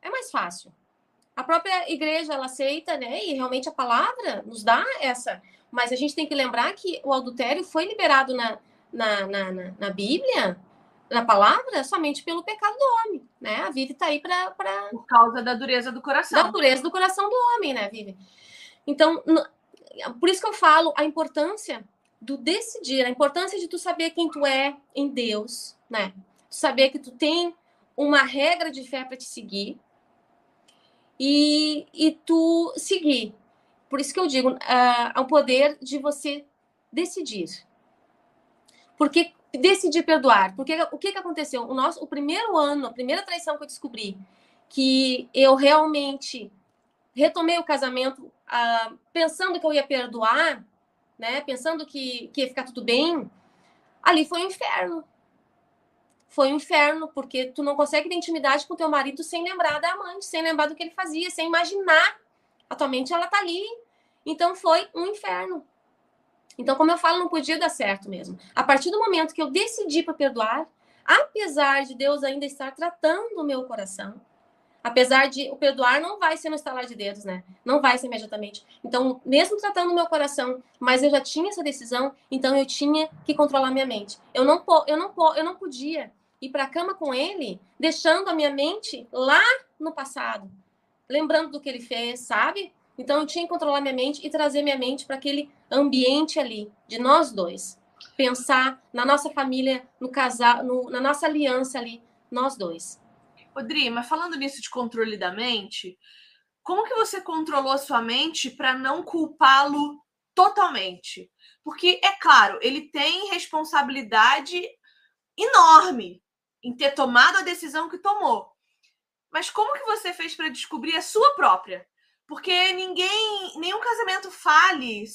D: É mais fácil. A própria igreja ela aceita, né? E realmente a palavra nos dá essa. Mas a gente tem que lembrar que o adultério foi liberado na, na, na, na, na Bíblia na palavra somente pelo pecado do homem, né? A Vivi está aí para pra...
A: por causa da dureza do coração.
D: Da dureza do coração do homem, né, Vivi? Então, por isso que eu falo a importância do decidir, a importância de tu saber quem tu é em Deus, né? Tu saber que tu tem uma regra de fé para te seguir e, e tu seguir. Por isso que eu digo, uh, o poder de você decidir. Porque decidir perdoar. Porque o que, que aconteceu? O nosso, o primeiro ano, a primeira traição que eu descobri, que eu realmente retomei o casamento ah, pensando que eu ia perdoar, né? Pensando que, que ia ficar tudo bem, ali foi um inferno. Foi um inferno, porque tu não consegue ter intimidade com teu marido sem lembrar da amante, sem lembrar do que ele fazia, sem imaginar. Atualmente ela tá ali. Então foi um inferno. Então, como eu falo, não podia dar certo mesmo. A partir do momento que eu decidi para perdoar, apesar de Deus ainda estar tratando o meu coração, apesar de o perdoar não vai ser no estalar de dedos, né? Não vai ser imediatamente. Então, mesmo tratando meu coração, mas eu já tinha essa decisão, então eu tinha que controlar minha mente. Eu não eu não eu não podia ir para a cama com ele, deixando a minha mente lá no passado, lembrando do que ele fez, sabe? Então eu tinha que controlar minha mente e trazer minha mente para aquele ambiente ali, de nós dois. Pensar na nossa família, no casal, no, na nossa aliança ali, nós dois.
A: Odri, mas falando nisso de controle da mente, como que você controlou a sua mente para não culpá-lo totalmente? Porque, é claro, ele tem responsabilidade enorme em ter tomado a decisão que tomou. Mas como que você fez para descobrir a sua própria? Porque ninguém, nenhum casamento fale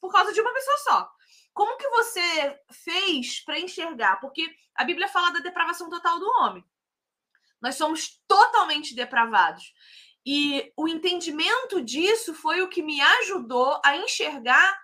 A: por causa de uma pessoa só. Como que você fez para enxergar? Porque a Bíblia fala da depravação total do homem. Nós somos totalmente depravados. E o entendimento disso foi o que me ajudou a enxergar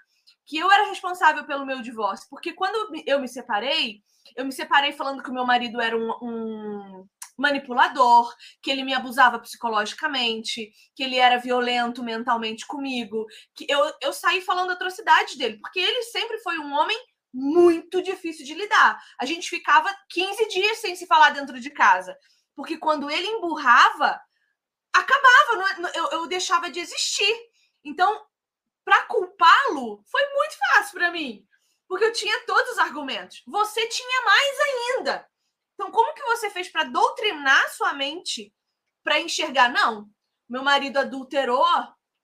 A: que eu era responsável pelo meu divórcio. Porque quando eu me separei, eu me separei falando que o meu marido era um, um manipulador, que ele me abusava psicologicamente, que ele era violento mentalmente comigo, que eu, eu saí falando atrocidades dele, porque ele sempre foi um homem muito difícil de lidar. A gente ficava 15 dias sem se falar dentro de casa, porque quando ele emburrava, acabava, eu, eu deixava de existir. Então, para culpá-lo, foi muito fácil para mim, porque eu tinha todos os argumentos. Você tinha mais ainda. Então, como que você fez para doutrinar sua mente para enxergar, não, meu marido adulterou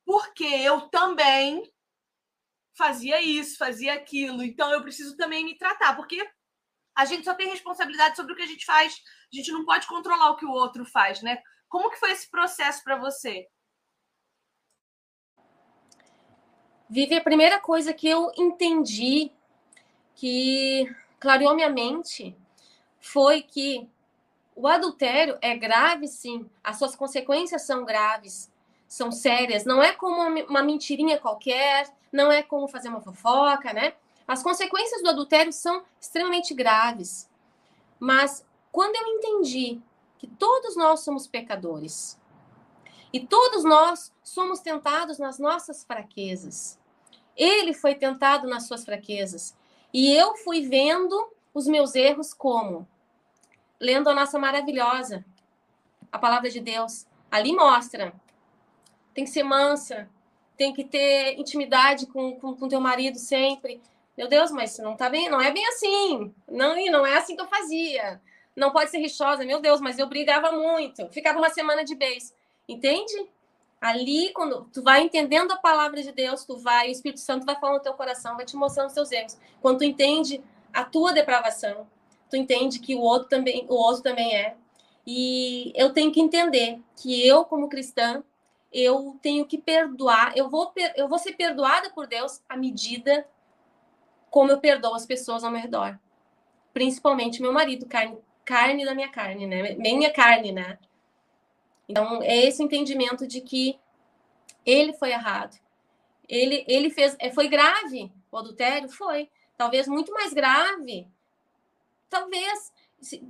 A: porque eu também fazia isso, fazia aquilo, então eu preciso também me tratar, porque a gente só tem responsabilidade sobre o que a gente faz, a gente não pode controlar o que o outro faz, né? Como que foi esse processo para você?
D: Vive, a primeira coisa que eu entendi que clareou minha mente foi que o adultério é grave, sim. As suas consequências são graves, são sérias. Não é como uma mentirinha qualquer, não é como fazer uma fofoca, né? As consequências do adultério são extremamente graves. Mas quando eu entendi que todos nós somos pecadores e todos nós somos tentados nas nossas fraquezas, ele foi tentado nas suas fraquezas e eu fui vendo os meus erros como? Lendo a nossa maravilhosa, a palavra de Deus. Ali mostra. Tem que ser mansa, tem que ter intimidade com, com, com teu marido sempre. Meu Deus, mas não tá bem, não é bem assim. Não, não é assim que eu fazia. Não pode ser rixosa, meu Deus, mas eu brigava muito. Ficava uma semana de beijo. Entende? Ali, quando tu vai entendendo a palavra de Deus, tu vai, o Espírito Santo vai falando no teu coração, vai te mostrando os teus erros. Quando tu entende a tua depravação, tu entende que o outro também, o outro também é. E eu tenho que entender que eu, como cristã, eu tenho que perdoar, eu vou, eu vou ser perdoada por Deus à medida como eu perdoo as pessoas ao meu redor. Principalmente meu marido, carne, carne da minha carne, né? Minha carne, né? Então, é esse entendimento de que ele foi errado. Ele, ele fez. É, foi grave o adultério? Foi. Talvez muito mais grave. Talvez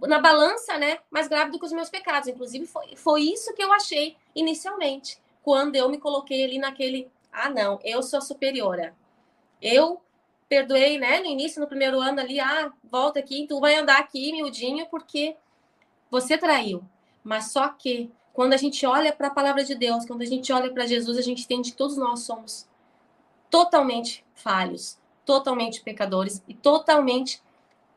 D: na balança, né? Mais grave do que os meus pecados. Inclusive, foi, foi isso que eu achei inicialmente. Quando eu me coloquei ali naquele. Ah, não, eu sou superiora. Eu perdoei, né? No início, no primeiro ano ali, ah, volta aqui, tu vai andar aqui, miudinho, porque você traiu. Mas só que quando a gente olha para a palavra de Deus, quando a gente olha para Jesus, a gente entende que todos nós somos totalmente falhos, totalmente pecadores e totalmente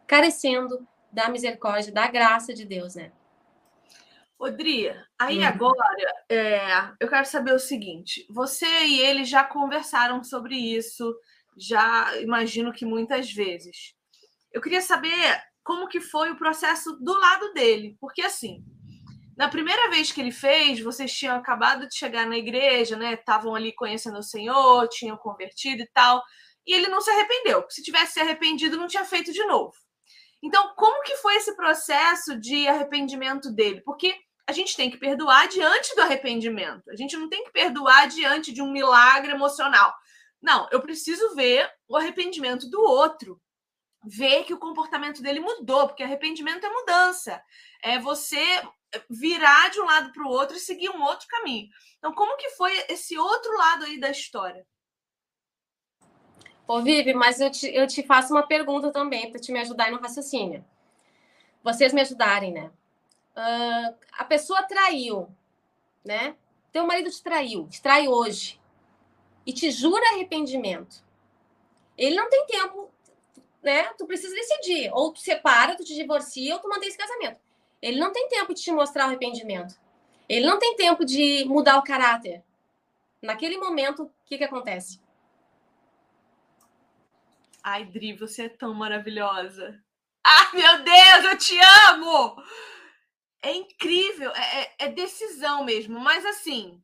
D: carecendo da misericórdia, da graça de Deus, né?
A: Odria, aí hum. agora é, eu quero saber o seguinte: você e ele já conversaram sobre isso, já imagino que muitas vezes. Eu queria saber como que foi o processo do lado dele, porque assim, na primeira vez que ele fez, vocês tinham acabado de chegar na igreja, né? Estavam ali conhecendo o Senhor, tinham convertido e tal. E ele não se arrependeu. Se tivesse se arrependido, não tinha feito de novo. Então, como que foi esse processo de arrependimento dele? Porque a gente tem que perdoar diante do arrependimento. A gente não tem que perdoar diante de um milagre emocional. Não, eu preciso ver o arrependimento do outro. Ver que o comportamento dele mudou, porque arrependimento é mudança. É você virar de um lado para o outro e seguir um outro caminho. Então, como que foi esse outro lado aí da história?
D: Ô, Vivi, mas eu te, eu te faço uma pergunta também para te me ajudar no raciocínio. Vocês me ajudarem, né? Uh, a pessoa traiu, né? Teu marido te traiu, te trai hoje e te jura arrependimento. Ele não tem tempo, né? Tu precisa decidir. Ou tu separa, tu te divorcia, ou tu mantém esse casamento. Ele não tem tempo de te mostrar o arrependimento. Ele não tem tempo de mudar o caráter. Naquele momento, o que, que acontece?
A: Ai, Dri, você é tão maravilhosa. Ah, meu Deus, eu te amo! É incrível, é, é, é decisão mesmo, mas assim.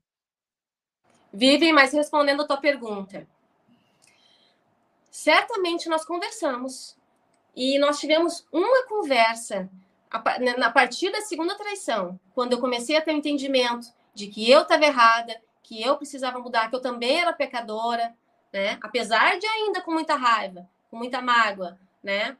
D: Vive, mas respondendo a tua pergunta. Certamente nós conversamos e nós tivemos uma conversa a partir da segunda traição, quando eu comecei a ter o um entendimento de que eu estava errada, que eu precisava mudar, que eu também era pecadora, né? Apesar de ainda com muita raiva, com muita mágoa, né?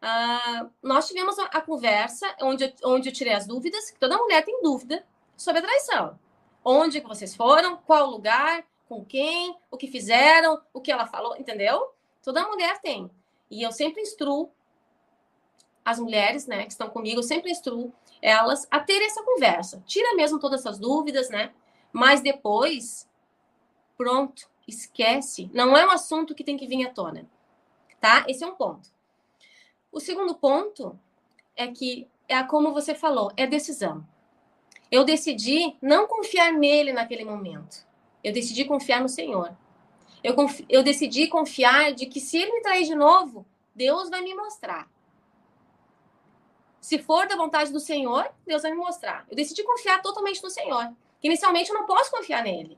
D: Uh, nós tivemos a, conversa onde onde eu tirei as dúvidas, que toda mulher tem dúvida sobre a traição. Onde que vocês foram, qual lugar, com quem, o que fizeram, o que ela falou, entendeu? Toda mulher tem. E eu sempre instruo as mulheres, né, que estão comigo, eu sempre instruo elas a ter essa conversa. Tira mesmo todas essas dúvidas, né? Mas depois, pronto, esquece. Não é um assunto que tem que vir à tona, tá? Esse é um ponto. O segundo ponto é que é como você falou, é decisão. Eu decidi não confiar nele naquele momento. Eu decidi confiar no Senhor. Eu, eu decidi confiar de que se ele me trair de novo, Deus vai me mostrar. Se for da vontade do Senhor, Deus vai me mostrar. Eu decidi confiar totalmente no Senhor. Inicialmente eu não posso confiar nele.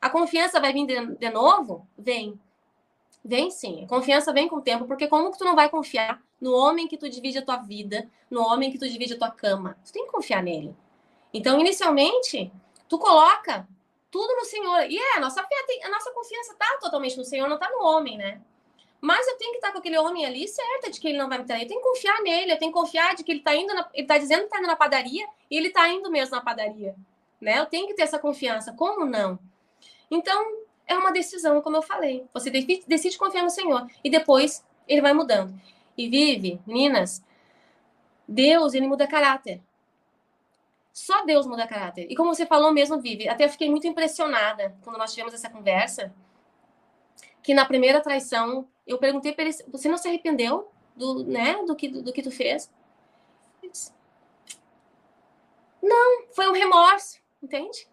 D: A confiança vai vir de, de novo? Vem. Vem sim. A confiança vem com o tempo, porque como que tu não vai confiar no homem que tu divide a tua vida, no homem que tu divide a tua cama? Tu tem que confiar nele. Então, inicialmente, tu coloca tudo no Senhor. E é, a nossa fé, tem, a nossa confiança tá totalmente no Senhor, não tá no homem, né? Mas eu tenho que estar com aquele homem ali certa de que ele não vai me trair. Eu tenho que confiar nele, eu tenho que confiar de que ele está indo, na, ele está dizendo que está indo na padaria e ele está indo mesmo na padaria. Né? Eu tenho que ter essa confiança. Como não? Então, é uma decisão, como eu falei. Você decide, decide confiar no Senhor e depois ele vai mudando. E vive, meninas, Deus, ele muda caráter. Só Deus muda caráter. E como você falou mesmo, Vive, até fiquei muito impressionada quando nós tivemos essa conversa, que na primeira traição eu perguntei para ele, você não se arrependeu do, né, do que do, que tu fez? Não, foi um remorso, entende?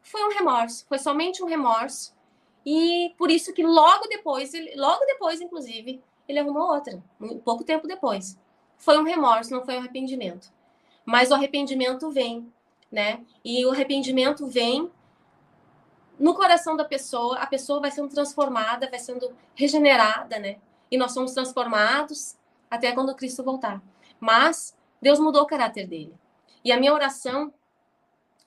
D: Foi um remorso, foi somente um remorso. E por isso que logo depois, logo depois, inclusive, ele arrumou outra, pouco tempo depois. Foi um remorso, não foi um arrependimento. Mas o arrependimento vem, né? E o arrependimento vem no coração da pessoa, a pessoa vai sendo transformada, vai sendo regenerada, né? E nós somos transformados até quando Cristo voltar. Mas Deus mudou o caráter dele. E a minha oração,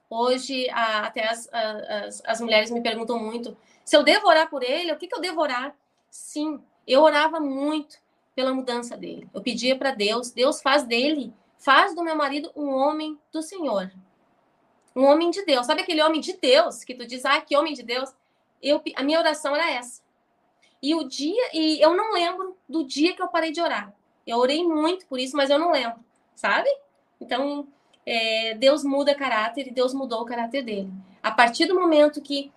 D: hoje, até as, as, as mulheres me perguntam muito: se eu devo orar por ele, o que, que eu devo orar? Sim, eu orava muito pela mudança dele. Eu pedia para Deus, Deus faz dele, faz do meu marido um homem do Senhor. Um homem de Deus. Sabe aquele homem de Deus que tu diz, ah, que homem de Deus? Eu, a minha oração era essa. E o dia, e eu não lembro do dia que eu parei de orar. Eu orei muito por isso, mas eu não lembro, sabe? Então, é, Deus muda caráter e Deus mudou o caráter dele. A partir do momento que,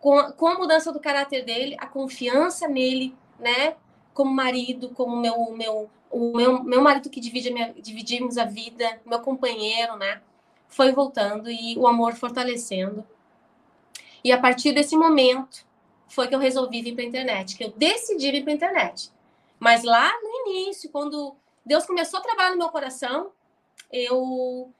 D: com com a mudança do caráter dele, a confiança nele, né, como marido, como meu, meu, o meu, meu marido que divide a minha, dividimos a vida, meu companheiro, né, foi voltando e o amor fortalecendo. E a partir desse momento foi que eu resolvi vir para a internet, que eu decidi vir para a internet. Mas lá no início, quando Deus começou a trabalhar no meu coração, eu,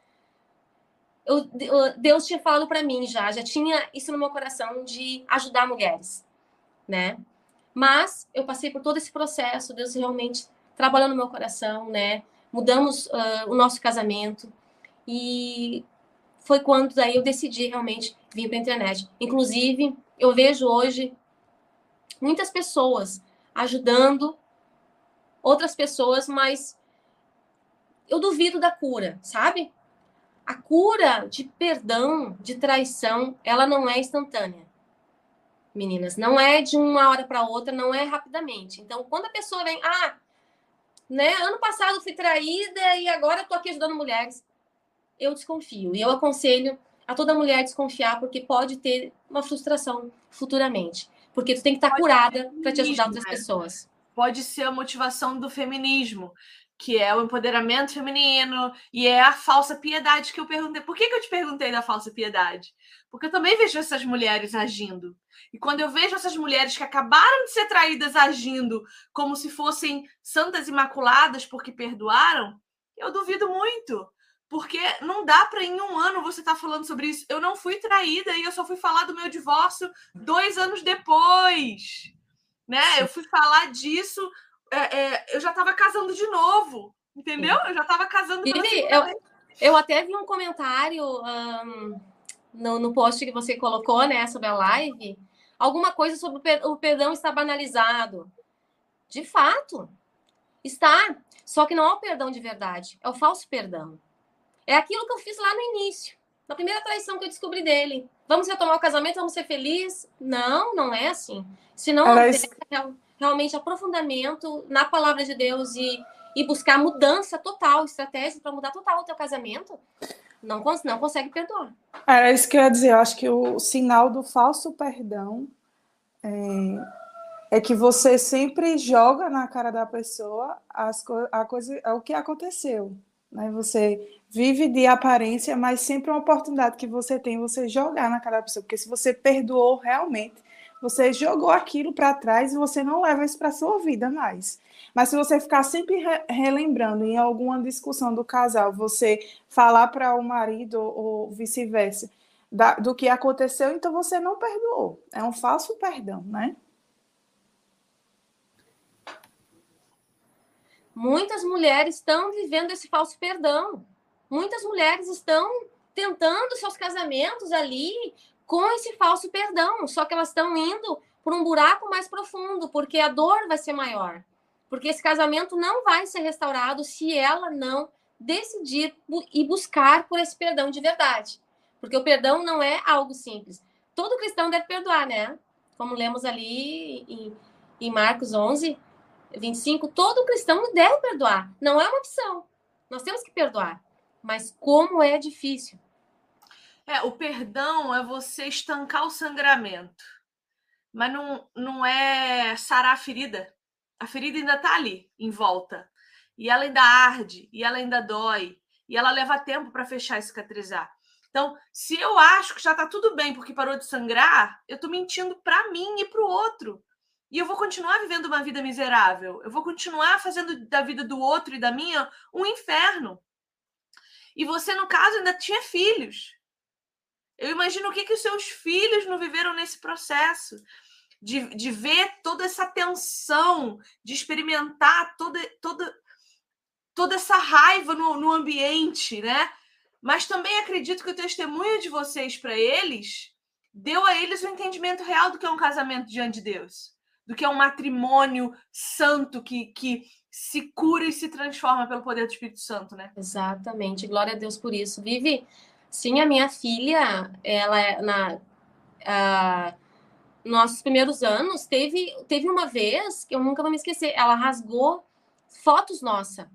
D: eu Deus tinha falado para mim já, já tinha isso no meu coração de ajudar mulheres, né? Mas eu passei por todo esse processo, Deus realmente trabalhou no meu coração, né? Mudamos uh, o nosso casamento e foi quando daí eu decidi realmente vir para a internet. Inclusive, eu vejo hoje muitas pessoas ajudando outras pessoas, mas eu duvido da cura, sabe? A cura de perdão, de traição, ela não é instantânea. Meninas, não é de uma hora para outra, não é rapidamente. Então, quando a pessoa vem, ah, né, ano passado fui traída e agora estou aqui ajudando mulheres, eu desconfio. E eu aconselho a toda mulher desconfiar, porque pode ter uma frustração futuramente. Porque tu tem que estar tá curada para te ajudar outras né? pessoas
A: pode ser a motivação do feminismo, que é o empoderamento feminino e é a falsa piedade que eu perguntei. Por que, que eu te perguntei da falsa piedade? Porque eu também vejo essas mulheres agindo. E quando eu vejo essas mulheres que acabaram de ser traídas agindo como se fossem santas imaculadas porque perdoaram, eu duvido muito. Porque não dá para em um ano você estar tá falando sobre isso. Eu não fui traída e eu só fui falar do meu divórcio dois anos depois né? Eu fui falar disso, é, é, eu já estava casando de novo, entendeu? Eu já estava casando.
D: Vivi, eu, eu até vi um comentário um, no, no post que você colocou, né, sobre a live, alguma coisa sobre o perdão está banalizado. De fato, está. Só que não é o perdão de verdade, é o falso perdão. É aquilo que eu fiz lá no início, na primeira traição que eu descobri dele. Vamos retomar o casamento, vamos ser felizes? Não, não é assim. Se não houver realmente aprofundamento na palavra de Deus e, e buscar mudança total, estratégia para mudar total o teu casamento, não, não consegue perdoar.
C: Era isso que eu ia dizer. Eu acho que o sinal do falso perdão é, é que você sempre joga na cara da pessoa as, a coisa, o que aconteceu. Né? Você vive de aparência, mas sempre uma oportunidade que você tem você jogar na cara da pessoa, porque se você perdoou realmente, você jogou aquilo para trás e você não leva isso para sua vida mais. Mas se você ficar sempre re relembrando em alguma discussão do casal, você falar para o marido ou vice-versa do que aconteceu, então você não perdoou. É um falso perdão, né?
D: Muitas mulheres estão vivendo esse falso perdão. Muitas mulheres estão tentando seus casamentos ali com esse falso perdão, só que elas estão indo por um buraco mais profundo, porque a dor vai ser maior. Porque esse casamento não vai ser restaurado se ela não decidir e buscar por esse perdão de verdade. Porque o perdão não é algo simples. Todo cristão deve perdoar, né? Como lemos ali em, em Marcos 11, 25, todo cristão deve perdoar. Não é uma opção. Nós temos que perdoar. Mas como é difícil.
A: É, o perdão é você estancar o sangramento, mas não, não é sarar a ferida. A ferida ainda está ali, em volta. E ela ainda arde, e ela ainda dói, e ela leva tempo para fechar e cicatrizar. Então, se eu acho que já está tudo bem porque parou de sangrar, eu estou mentindo para mim e para o outro. E eu vou continuar vivendo uma vida miserável. Eu vou continuar fazendo da vida do outro e da minha um inferno. E você, no caso, ainda tinha filhos. Eu imagino o que, que os seus filhos não viveram nesse processo. De, de ver toda essa tensão, de experimentar toda, toda, toda essa raiva no, no ambiente, né? Mas também acredito que o testemunho de vocês para eles deu a eles o um entendimento real do que é um casamento diante de Deus, do que é um matrimônio santo que, que se cura e se transforma pelo poder do Espírito Santo, né?
D: Exatamente. Glória a Deus por isso. Vive, sim, a minha filha, ela é na nossos primeiros anos, teve, teve uma vez que eu nunca vou me esquecer, ela rasgou fotos nossa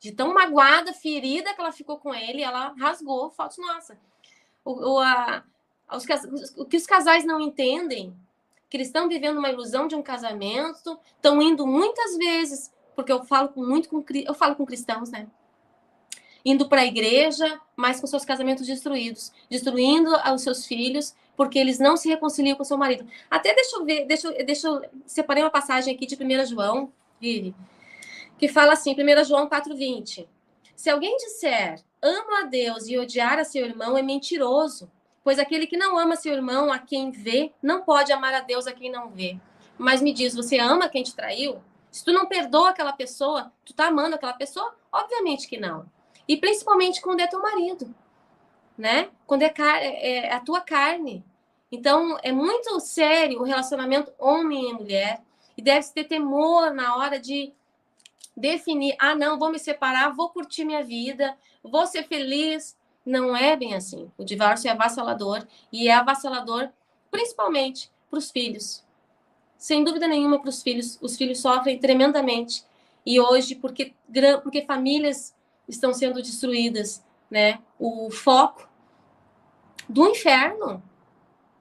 D: de tão magoada, ferida que ela ficou com ele, ela rasgou fotos nossa. O, o, a, os, o que os casais não entendem, que eles estão vivendo uma ilusão de um casamento, estão indo muitas vezes, porque eu falo com muito com eu falo com cristãos, né? Indo para a igreja, mas com seus casamentos destruídos, destruindo os seus filhos, porque eles não se reconciliam com seu marido. Até deixa eu ver, deixa, deixa eu separei uma passagem aqui de 1 João, Vivi, que fala assim, 1 João 4,20. Se alguém disser amo a Deus e odiar a seu irmão, é mentiroso. Pois aquele que não ama seu irmão a quem vê, não pode amar a Deus a quem não vê. Mas me diz, você ama quem te traiu? Se tu não perdoa aquela pessoa, tu tá amando aquela pessoa? Obviamente que não. E principalmente quando é teu marido, né? Quando é, é, é a tua carne. Então, é muito sério o relacionamento homem e mulher. E deve-se ter temor na hora de definir, ah, não, vou me separar, vou curtir minha vida, vou ser feliz. Não é bem assim. O divórcio é avassalador e é avassalador principalmente para os filhos. Sem dúvida nenhuma para os filhos. Os filhos sofrem tremendamente. E hoje, porque, porque famílias estão sendo destruídas, né? O foco do inferno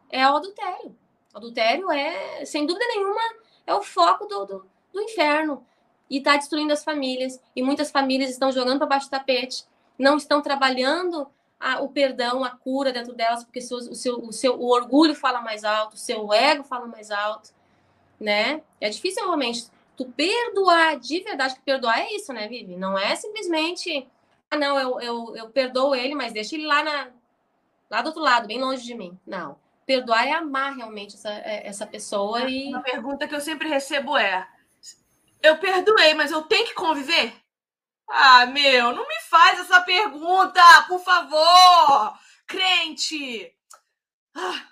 D: é o adultério. O adultério é, sem dúvida nenhuma, é o foco do, do, do inferno e está destruindo as famílias. E muitas famílias estão jogando para baixo do tapete, não estão trabalhando a, o perdão, a cura dentro delas, porque o, o, seu, o, seu, o orgulho fala mais alto, o seu ego fala mais alto, né? É difícil realmente tu perdoar de verdade, que perdoar é isso, né, Vivi? Não é simplesmente, ah, não, eu, eu, eu perdoo ele, mas deixa ele lá, na, lá do outro lado, bem longe de mim. Não. Perdoar é amar realmente essa, é, essa pessoa e.
A: Uma pergunta que eu sempre recebo é: eu perdoei, mas eu tenho que conviver? Ah, meu, não me faz essa pergunta, por favor! Crente! Ah,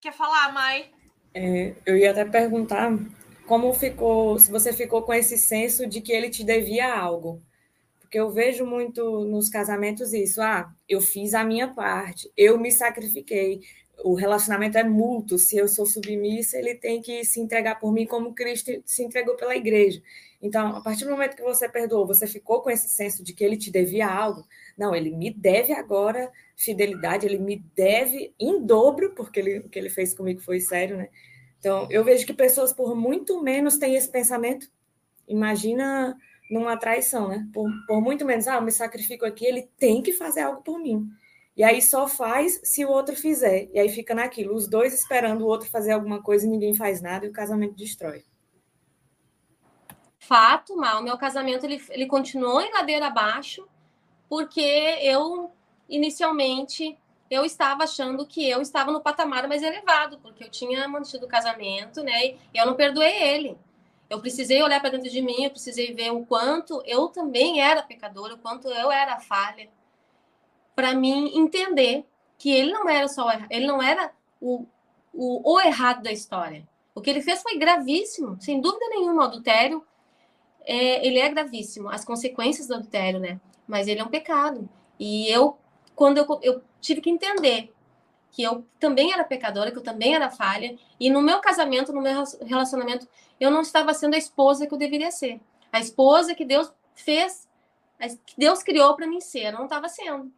A: quer falar, Mai?
B: É, eu ia até perguntar como ficou, se você ficou com esse senso de que ele te devia algo. Porque eu vejo muito nos casamentos isso, ah, eu fiz a minha parte, eu me sacrifiquei, o relacionamento é mútuo. Se eu sou submissa, ele tem que se entregar por mim como Cristo se entregou pela igreja. Então, a partir do momento que você perdoou, você ficou com esse senso de que ele te devia algo. Não, ele me deve agora fidelidade, ele me deve em dobro, porque ele, o que ele fez comigo foi sério, né? Então, eu vejo que pessoas por muito menos têm esse pensamento. Imagina numa traição, né? Por, por muito menos, ah, eu me sacrifico aqui, ele tem que fazer algo por mim. E aí só faz se o outro fizer. E aí fica naquilo, os dois esperando o outro fazer alguma coisa e ninguém faz nada e o casamento destrói.
D: Fato, mal, meu casamento ele, ele continuou em ladeira abaixo, porque eu inicialmente eu estava achando que eu estava no patamar mais elevado, porque eu tinha mantido o casamento, né? E eu não perdoei ele. Eu precisei olhar para dentro de mim, eu precisei ver o quanto eu também era pecadora, o quanto eu era falha para mim entender que ele não era só ele não era o, o, o, errado da história. O que ele fez foi gravíssimo, sem dúvida nenhuma. O adultério, é, ele é gravíssimo, as consequências do adultério, né? Mas ele é um pecado. E eu, quando eu, eu tive que entender que eu também era pecadora, que eu também era falha, e no meu casamento, no meu relacionamento, eu não estava sendo a esposa que eu deveria ser. A esposa que Deus fez, que Deus criou para mim ser, eu não estava sendo.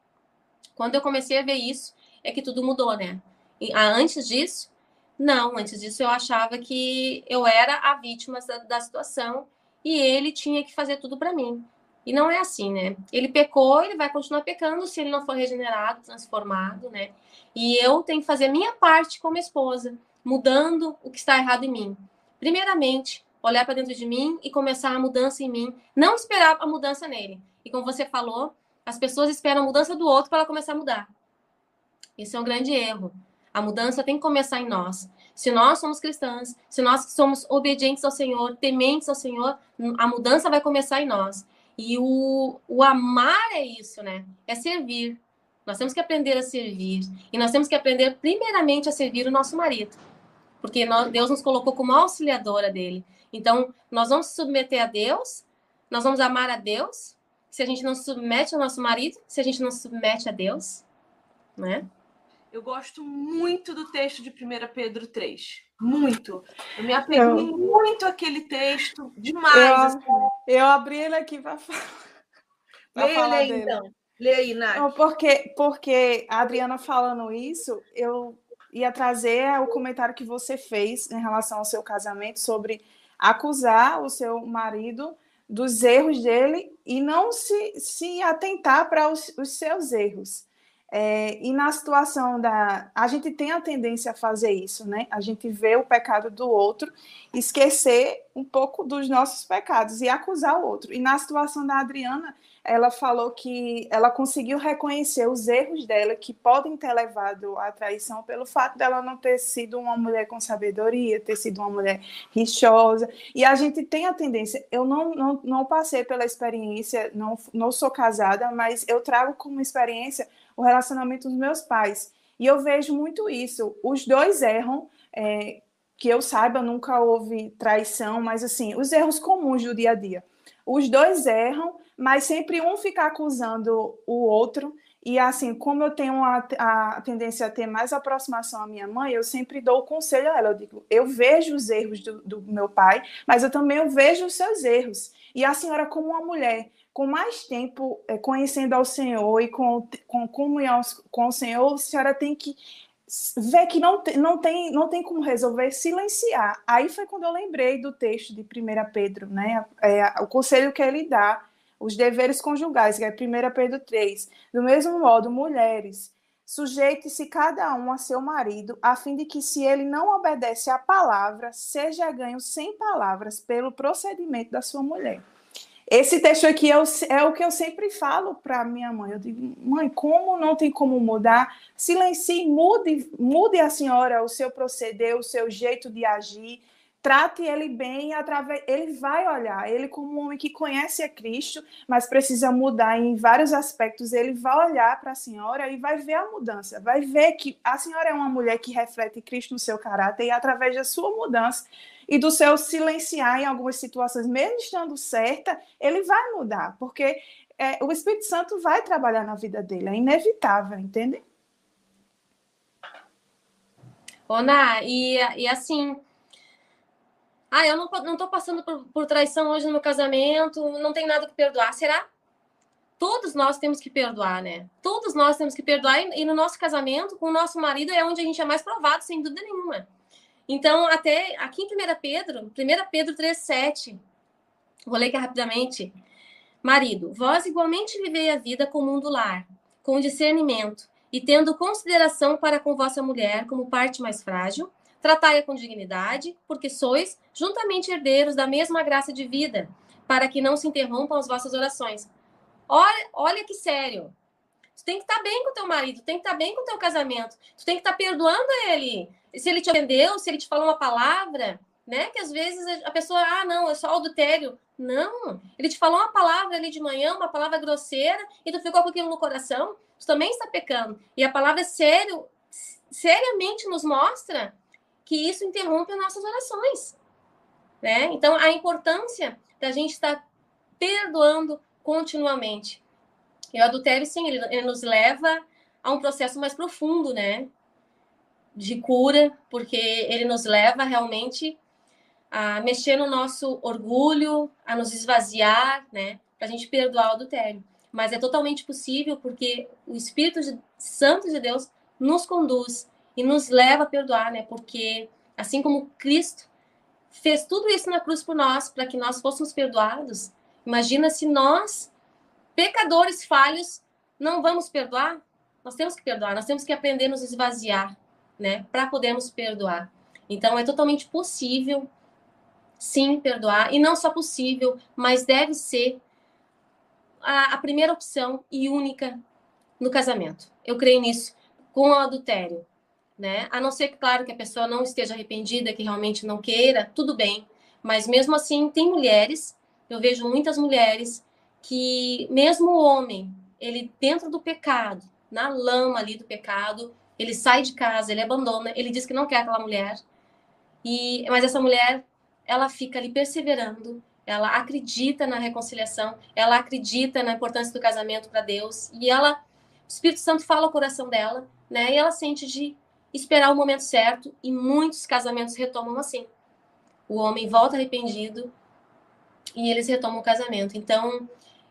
D: Quando eu comecei a ver isso, é que tudo mudou, né? E, ah, antes disso, não, antes disso eu achava que eu era a vítima da, da situação e ele tinha que fazer tudo para mim. E não é assim, né? Ele pecou, ele vai continuar pecando se ele não for regenerado, transformado, né? E eu tenho que fazer a minha parte como esposa, mudando o que está errado em mim. Primeiramente, olhar para dentro de mim e começar a mudança em mim, não esperar a mudança nele. E como você falou, As pessoas esperam a mudança do outro para ela começar a mudar. Esse é um grande erro. A mudança tem que começar em nós. Se nós somos cristãs, se nós somos obedientes ao Senhor, tementes ao Senhor, a mudança vai começar em nós. E o, o amar é isso, né? É servir. Nós temos que aprender a servir. E nós temos que aprender, primeiramente, a servir o nosso marido. Porque nós, Deus nos colocou como auxiliadora dele. Então, nós vamos se submeter a Deus, nós vamos amar a Deus. Se a gente não se submete ao nosso marido, se a gente não se submete a Deus, né?
A: Eu gosto muito do texto de 1 Pedro 3. Muito. Eu me apeguei eu... muito àquele texto, demais.
C: Eu, assim. eu abri ele aqui para falar.
A: Leia ele aí, então. Lê aí, Nath.
C: Não, porque, porque a Adriana falando isso, eu ia trazer o comentário que você fez em relação ao seu casamento sobre acusar o seu marido dos erros dele e não se, se atentar para os, os seus erros. É, e na situação da. A gente tem a tendência a fazer isso, né? A gente vê o pecado do outro, esquecer um pouco dos nossos pecados e acusar o outro. E na situação da Adriana, ela falou que ela conseguiu reconhecer os erros dela que podem ter levado à traição pelo fato dela não ter sido uma mulher com sabedoria, ter sido uma mulher rixosa. E a gente tem a tendência, eu não, não, não passei pela experiência, não, não sou casada, mas eu trago como experiência o relacionamento dos meus pais. E eu vejo muito isso. Os dois erram, é, que eu saiba, nunca houve traição, mas assim, os erros comuns do dia a dia. Os dois erram, mas sempre um fica acusando o outro. E assim, como eu tenho a, a, tendência a ter mais aproximação à minha mãe, eu sempre dou o conselho a ela. Eu digo, eu vejo os erros do, do meu pai, mas eu também vejo os seus erros. E a senhora, como uma mulher com mais tempo é, conhecendo ao Senhor e com, com comunhão com o Senhor, a senhora tem que ver que não, não, tem, não tem como resolver silenciar. Aí foi quando eu lembrei do texto de 1 Pedro, né? É, o conselho que ele dá, os deveres conjugais, que é 1 Pedro 3. Do mesmo modo, mulheres, sujeite-se cada um a seu marido, a fim de que, se ele não obedece à palavra, seja ganho sem palavras pelo procedimento da sua mulher. Esse texto aqui é o, é o que eu sempre falo para minha mãe. Eu digo, mãe, como não tem como mudar? Silencie, mude, mude a senhora o seu proceder, o seu jeito de agir. Trate ele bem, através, ele vai olhar. Ele, como um homem que conhece a Cristo, mas precisa mudar em vários aspectos, ele vai olhar para a senhora e vai ver a mudança. Vai ver que a senhora é uma mulher que reflete Cristo no seu caráter e, através da sua mudança, e do seu silenciar em algumas situações, mesmo estando certa, ele vai mudar, porque é, o Espírito Santo vai trabalhar na vida dele, é inevitável, entende?
D: Ona, e, e assim, ah, eu não, não tô passando por, por traição hoje no meu casamento, não tem nada que perdoar, será? Todos nós temos que perdoar, né? Todos nós temos que perdoar, e, e no nosso casamento, com o nosso marido, é onde a gente é mais provado, sem dúvida nenhuma. Então, até aqui em 1 Pedro, 1 Pedro 3,7, vou ler aqui rapidamente. Marido, vós igualmente vivei a vida comum um do lar, com discernimento, e tendo consideração para com vossa mulher como parte mais frágil, tratai-a com dignidade, porque sois juntamente herdeiros da mesma graça de vida, para que não se interrompam as vossas orações. Olha, olha que sério. Tu tem que estar bem com o teu marido, tem que estar bem com o teu casamento, tu tem que estar perdoando ele se ele te ofendeu, se ele te falou uma palavra, né? Que às vezes a pessoa, ah, não, é só adultério. Não, ele te falou uma palavra ali de manhã, uma palavra grosseira, e tu ficou com aquilo no coração, tu também está pecando. E a palavra sério, seriamente nos mostra que isso interrompe as nossas orações. Né? Então, a importância da gente estar perdoando continuamente. E o adultério, sim, ele, ele nos leva a um processo mais profundo, né? de cura, porque ele nos leva realmente a mexer no nosso orgulho, a nos esvaziar, né, para a gente perdoar o adultério. Mas é totalmente possível porque o Espírito de, Santo de Deus nos conduz e nos leva a perdoar, né? Porque assim como Cristo fez tudo isso na cruz por nós, para que nós fôssemos perdoados, imagina se nós, pecadores falhos, não vamos perdoar? Nós temos que perdoar, nós temos que aprender a nos esvaziar, né, para podermos perdoar. Então é totalmente possível sim perdoar e não só possível, mas deve ser a, a primeira opção e única no casamento. Eu creio nisso, com o adultério. Né? A não ser claro, que a pessoa não esteja arrependida, que realmente não queira, tudo bem. Mas mesmo assim, tem mulheres, eu vejo muitas mulheres que, mesmo o homem, ele dentro do pecado, na lama ali do pecado, ele sai de casa, ele abandona, ele diz que não quer aquela mulher. E mas essa mulher, ela fica ali perseverando, ela acredita na reconciliação, ela acredita na importância do casamento para Deus e ela o Espírito Santo fala ao coração dela, né? E ela sente de esperar o momento certo e muitos casamentos retomam assim. O homem volta arrependido e eles retomam o casamento. Então,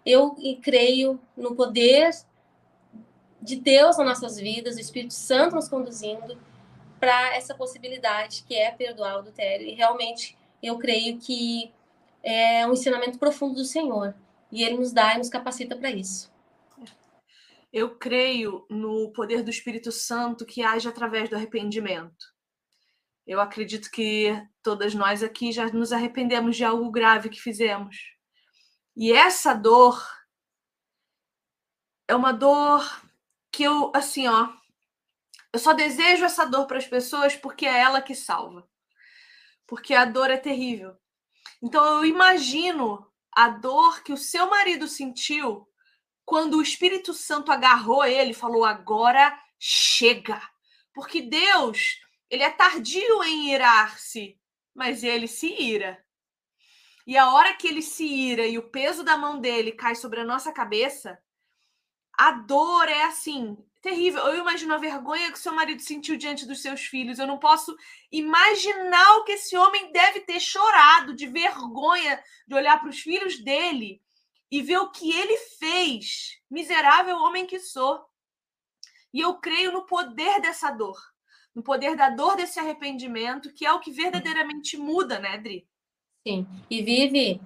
D: eu creio no poder de Deus nas nossas vidas, o Espírito Santo nos conduzindo para essa possibilidade que é perdoar o adultério. E realmente eu creio que é um ensinamento profundo do Senhor e ele nos dá e nos capacita para isso.
A: Eu creio no poder do Espírito Santo que age através do arrependimento. Eu acredito que todas nós aqui já nos arrependemos de algo grave que fizemos. E essa dor é uma dor que eu, assim, ó, eu só desejo essa dor para as pessoas porque é ela que salva. Porque a dor é terrível. Então eu imagino a dor que o seu marido sentiu quando o Espírito Santo agarrou ele e falou: agora chega. Porque Deus, ele é tardio em irar-se, mas ele se ira. E a hora que ele se ira e o peso da mão dele cai sobre a nossa cabeça, a dor é assim, terrível. Eu imagino a vergonha que seu marido sentiu diante dos seus filhos. Eu não posso imaginar o que esse homem deve ter chorado de vergonha de olhar para os filhos dele e ver o que ele fez. Miserável homem que sou. E eu creio no poder dessa dor, no poder da dor desse arrependimento, que é o que verdadeiramente muda, né, Dri?
D: Sim. E vive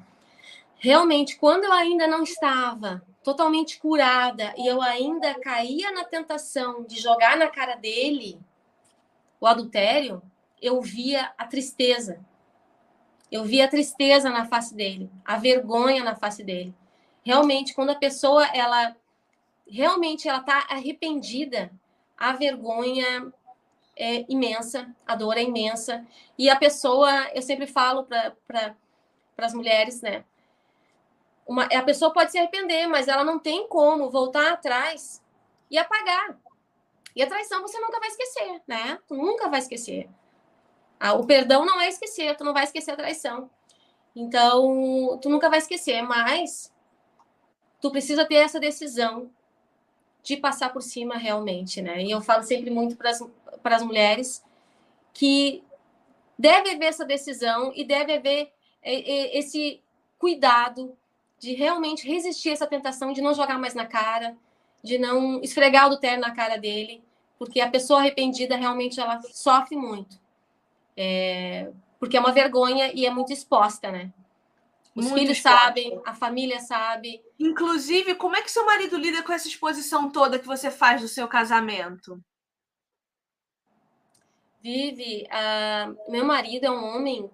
D: realmente quando eu ainda não estava totalmente curada e eu ainda caía na tentação de jogar na cara dele o adultério, eu via a tristeza. Eu via a tristeza na face dele, a vergonha na face dele. Realmente, quando a pessoa ela realmente ela está arrependida, a vergonha é imensa, a dor é imensa. E a pessoa, eu sempre falo para pra, as mulheres, né? uma, a pessoa pode se arrepender, mas ela não tem como voltar atrás e apagar. E a traição você nunca vai esquecer, né? Tu nunca vai esquecer. Ah, o perdão não é esquecer, tu não vai esquecer a traição. Então, tu nunca vai esquecer, mas tu precisa ter essa decisão de passar por cima realmente, né? E eu falo sempre muito para as mulheres que deve haver essa decisão e deve haver esse cuidado de realmente resistir a essa tentação de não jogar mais na cara, de não esfregar o adultério na cara dele, porque a pessoa arrependida realmente ela sofre muito. É, porque é uma vergonha e é muito exposta, né? Os muito filhos exposta. sabem, a família sabe.
A: Inclusive, como é que seu marido lida com essa exposição toda que você faz do seu casamento?
D: Vive, uh, meu marido é um homem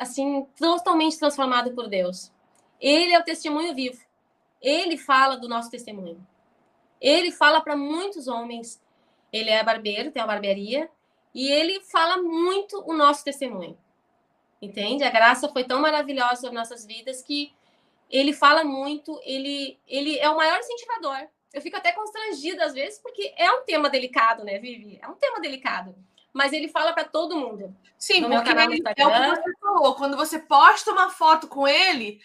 D: assim totalmente transformado por Deus. Ele é o testemunho vivo. Ele fala do nosso testemunho. Ele fala para muitos homens. Ele é barbeiro, tem uma barbearia, e ele fala muito o nosso testemunho. Entende? A graça foi tão maravilhosa sobre nossas vidas que ele fala muito, ele, ele é o maior incentivador. Eu fico até constrangida às vezes, porque é um tema delicado, né, Vivi? É um tema delicado. Mas ele fala para todo mundo.
A: Sim, no porque ele, é o que você falou. Quando você posta uma foto com ele,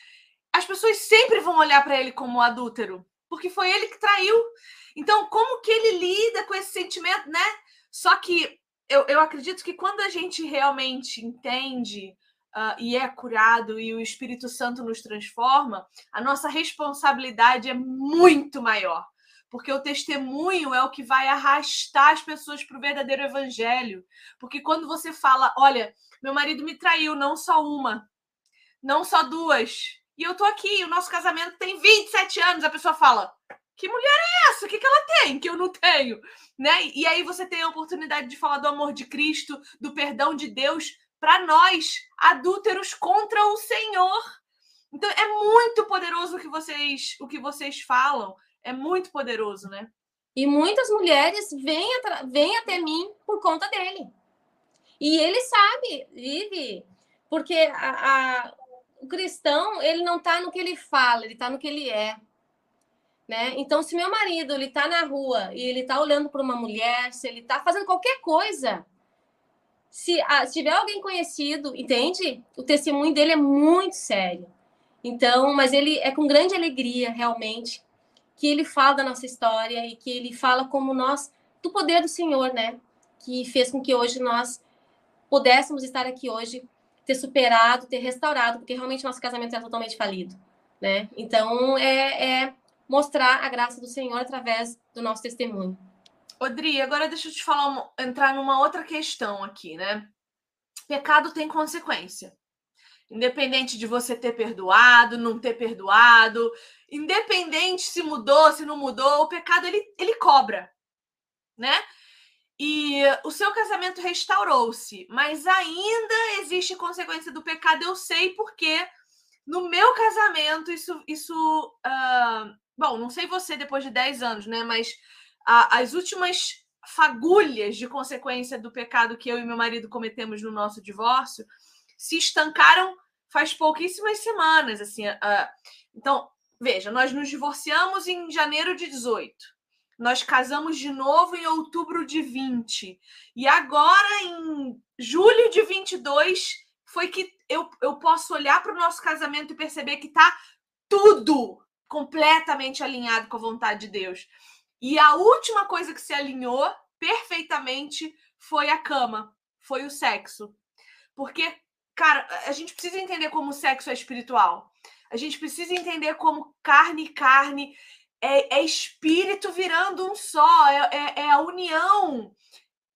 A: as pessoas sempre vão olhar para ele como adúltero, porque foi ele que traiu. Então, como que ele lida com esse sentimento, né? Só que eu, eu acredito que quando a gente realmente entende uh, e é curado e o Espírito Santo nos transforma, a nossa responsabilidade é muito maior. Porque o testemunho é o que vai arrastar as pessoas para o verdadeiro evangelho. Porque quando você fala, olha, meu marido me traiu, não só uma, não só duas, e eu tô aqui, o nosso casamento tem 27 anos. A pessoa fala: que mulher é essa? O que, que ela tem que eu não tenho? Né? E aí você tem a oportunidade de falar do amor de Cristo, do perdão de Deus para nós, adúlteros contra o Senhor. Então é muito poderoso o que vocês, o que vocês falam, é muito poderoso, né?
D: E muitas mulheres vêm, vêm até mim por conta dele. E ele sabe, vive, porque a, a, o cristão ele não está no que ele fala, ele está no que ele é. Né? Então, se meu marido ele está na rua e ele está olhando para uma mulher, se ele está fazendo qualquer coisa, se, ah, se tiver alguém conhecido, entende? O testemunho dele é muito sério. Então, mas ele é com grande alegria, realmente, que ele fala da nossa história e que ele fala como nós, do poder do Senhor, né? Que fez com que hoje nós pudéssemos estar aqui hoje, ter superado, ter restaurado, porque realmente nosso casamento era totalmente falido, né? Então, é, é mostrar a graça do Senhor através do nosso testemunho.
A: Odri, agora deixa eu te falar, entrar numa outra questão aqui, né? Pecado tem consequência. Independente de você ter perdoado, não ter perdoado, independente se mudou, se não mudou, o pecado ele, ele cobra, né? E o seu casamento restaurou-se, mas ainda existe consequência do pecado, eu sei porque no meu casamento isso, isso uh, bom, não sei você depois de 10 anos, né? Mas a, as últimas fagulhas de consequência do pecado que eu e meu marido cometemos no nosso divórcio se estancaram faz pouquíssimas semanas, assim. Então, veja, nós nos divorciamos em janeiro de 18. Nós casamos de novo em outubro de 20. E agora, em julho de 22, foi que eu, eu posso olhar para o nosso casamento e perceber que está tudo completamente alinhado com a vontade de Deus. E a última coisa que se alinhou perfeitamente foi a cama, foi o sexo. Porque Cara, a gente precisa entender como o sexo é espiritual. A gente precisa entender como carne e carne é, é espírito virando um só, é, é, é a união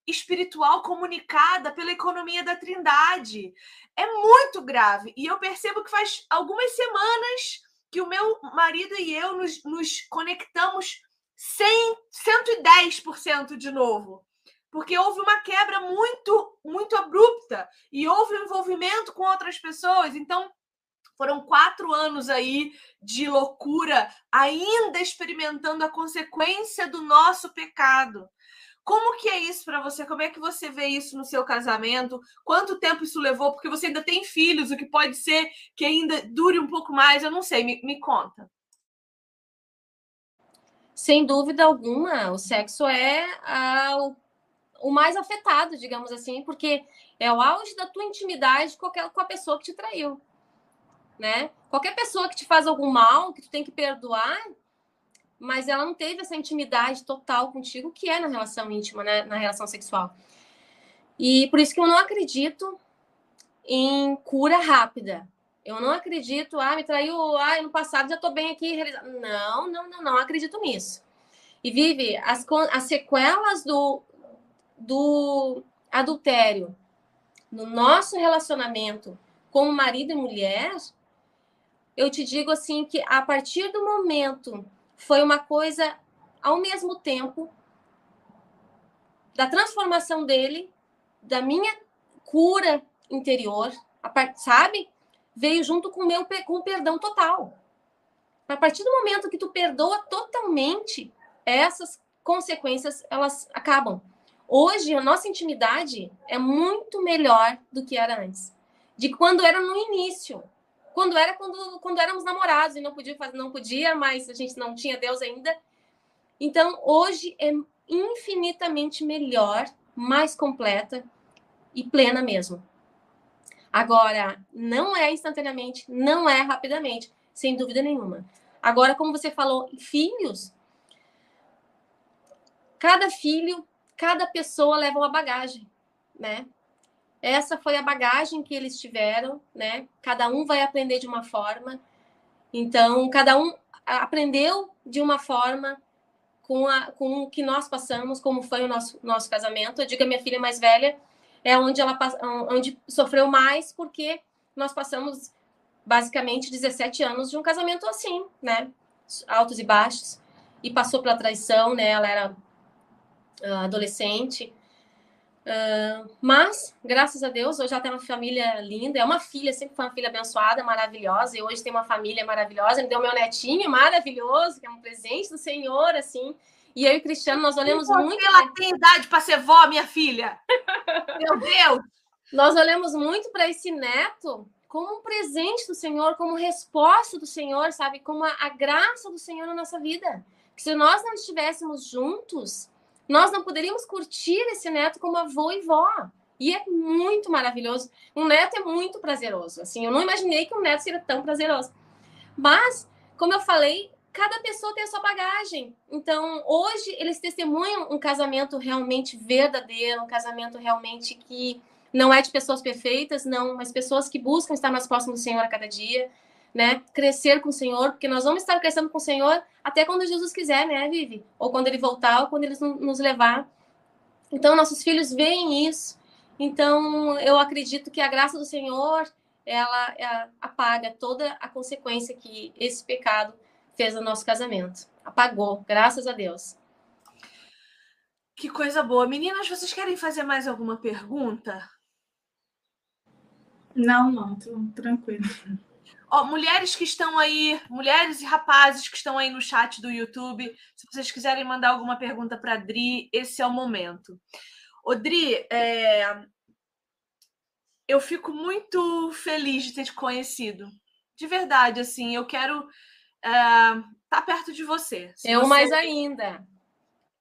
A: espiritual comunicada pela economia da trindade. É muito grave. E eu percebo que faz algumas semanas que o meu marido e eu nos, nos conectamos 100, 110% de novo porque houve uma quebra muito, muito abrupta e houve um envolvimento com outras pessoas. Então, foram quatro anos aí de loucura, ainda experimentando a consequência do nosso pecado. Como que é isso para você? Como é que você vê isso no seu casamento? Quanto tempo isso levou? Porque você ainda tem filhos, o que pode ser que ainda dure um pouco mais, eu não sei, me, me conta.
D: Sem dúvida alguma, o sexo é a, o o mais afetado, digamos assim, porque é o auge da tua intimidade com, aquela, com a pessoa que te traiu, né? Qualquer pessoa que te faz algum mal, que tu tem que perdoar, mas ela não teve essa intimidade total contigo, que é na relação íntima, né? na relação sexual. E por isso que eu não acredito em cura rápida. Eu não acredito, ah, me traiu, ah, no passado já tô bem aqui. Não, não, não, não acredito nisso. E vive as, as sequelas do, do adultério no nosso relacionamento como marido e mulher, eu te digo assim que a partir do momento foi uma coisa ao mesmo tempo da transformação dele, da minha cura interior, sabe? Veio junto com o meu com o perdão total. A partir do momento que tu perdoa totalmente, essas consequências elas acabam. Hoje, a nossa intimidade é muito melhor do que era antes. De quando era no início. Quando era quando, quando éramos namorados e não podia fazer, não podia, mas a gente não tinha Deus ainda. Então, hoje é infinitamente melhor, mais completa e plena mesmo. Agora, não é instantaneamente, não é rapidamente, sem dúvida nenhuma. Agora, como você falou, filhos, cada filho cada pessoa leva uma bagagem, né? Essa foi a bagagem que eles tiveram, né? Cada um vai aprender de uma forma. Então, cada um aprendeu de uma forma com, a, com o que nós passamos, como foi o nosso, nosso casamento. Eu digo a minha filha mais velha é onde ela onde sofreu mais, porque nós passamos basicamente 17 anos de um casamento assim, né? Altos e baixos. E passou pela traição, né? Ela era adolescente. Uh, mas, graças a Deus, hoje ela tem uma família linda. É uma filha, sempre foi uma filha abençoada, maravilhosa. E hoje tem uma família maravilhosa. Me deu meu netinho maravilhoso, que é um presente do Senhor, assim. E eu e o Cristiano, nós olhamos muito.
A: Ela tem idade para ser vó, minha filha. Meu Deus!
D: Nós olhamos muito para esse neto como um presente do Senhor, como resposta do Senhor, sabe? Como a, a graça do Senhor na nossa vida. Que se nós não estivéssemos juntos, nós não poderíamos curtir esse neto como avô e vó. E é muito maravilhoso. Um neto é muito prazeroso. Assim, eu não imaginei que um neto seria tão prazeroso. Mas, como eu falei, cada pessoa tem a sua bagagem. Então, hoje eles testemunham um casamento realmente verdadeiro, um casamento realmente que não é de pessoas perfeitas, não, mas pessoas que buscam estar mais próximas do Senhor a cada dia, né? Crescer com o Senhor, porque nós vamos estar crescendo com o Senhor até quando Jesus quiser, né, Vivi? Ou quando ele voltar, ou quando ele nos levar. Então, nossos filhos veem isso. Então, eu acredito que a graça do Senhor, ela, ela apaga toda a consequência que esse pecado fez no nosso casamento. Apagou, graças a Deus.
A: Que coisa boa. Meninas, vocês querem fazer mais alguma pergunta?
C: Não, não, tô tranquilo.
A: Ó, mulheres que estão aí, mulheres e rapazes que estão aí no chat do YouTube, se vocês quiserem mandar alguma pergunta para a Dri, esse é o momento. Ô, Dri, é... eu fico muito feliz de ter te conhecido. De verdade, assim, eu quero estar é... tá perto de você.
D: Se eu
A: você...
D: mais ainda.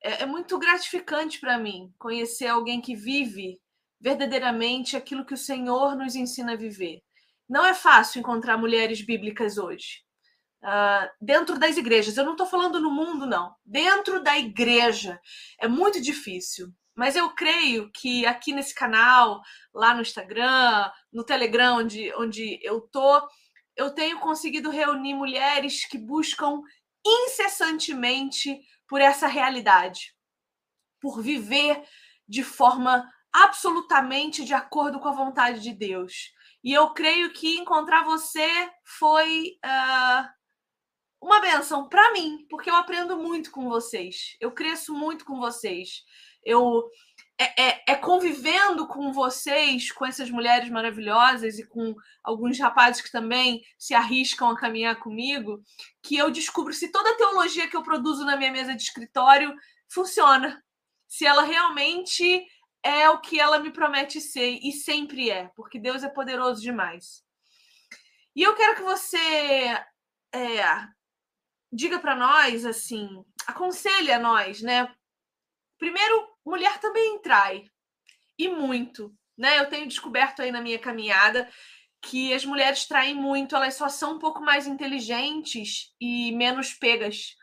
A: É, é muito gratificante para mim conhecer alguém que vive verdadeiramente aquilo que o Senhor nos ensina a viver. Não é fácil encontrar mulheres bíblicas hoje. Uh, dentro das igrejas, eu não estou falando no mundo, não. Dentro da igreja é muito difícil. Mas eu creio que aqui nesse canal, lá no Instagram, no Telegram, onde, onde eu tô, eu tenho conseguido reunir mulheres que buscam incessantemente por essa realidade, por viver de forma absolutamente de acordo com a vontade de Deus. E eu creio que encontrar você foi uh, uma benção para mim, porque eu aprendo muito com vocês. Eu cresço muito com vocês. Eu é, é, é, convivendo com vocês, com essas mulheres maravilhosas e com alguns rapazes que também se arriscam a caminhar comigo, que eu descubro se toda a teologia que eu produzo na minha mesa de escritório funciona. Se ela realmente é o que ela me promete ser e sempre é, porque Deus é poderoso demais. E eu quero que você é, diga para nós, assim, aconselhe a nós, né? Primeiro, mulher também trai, e muito, né? Eu tenho descoberto aí na minha caminhada que as mulheres traem muito, elas só são um pouco mais inteligentes e menos pegas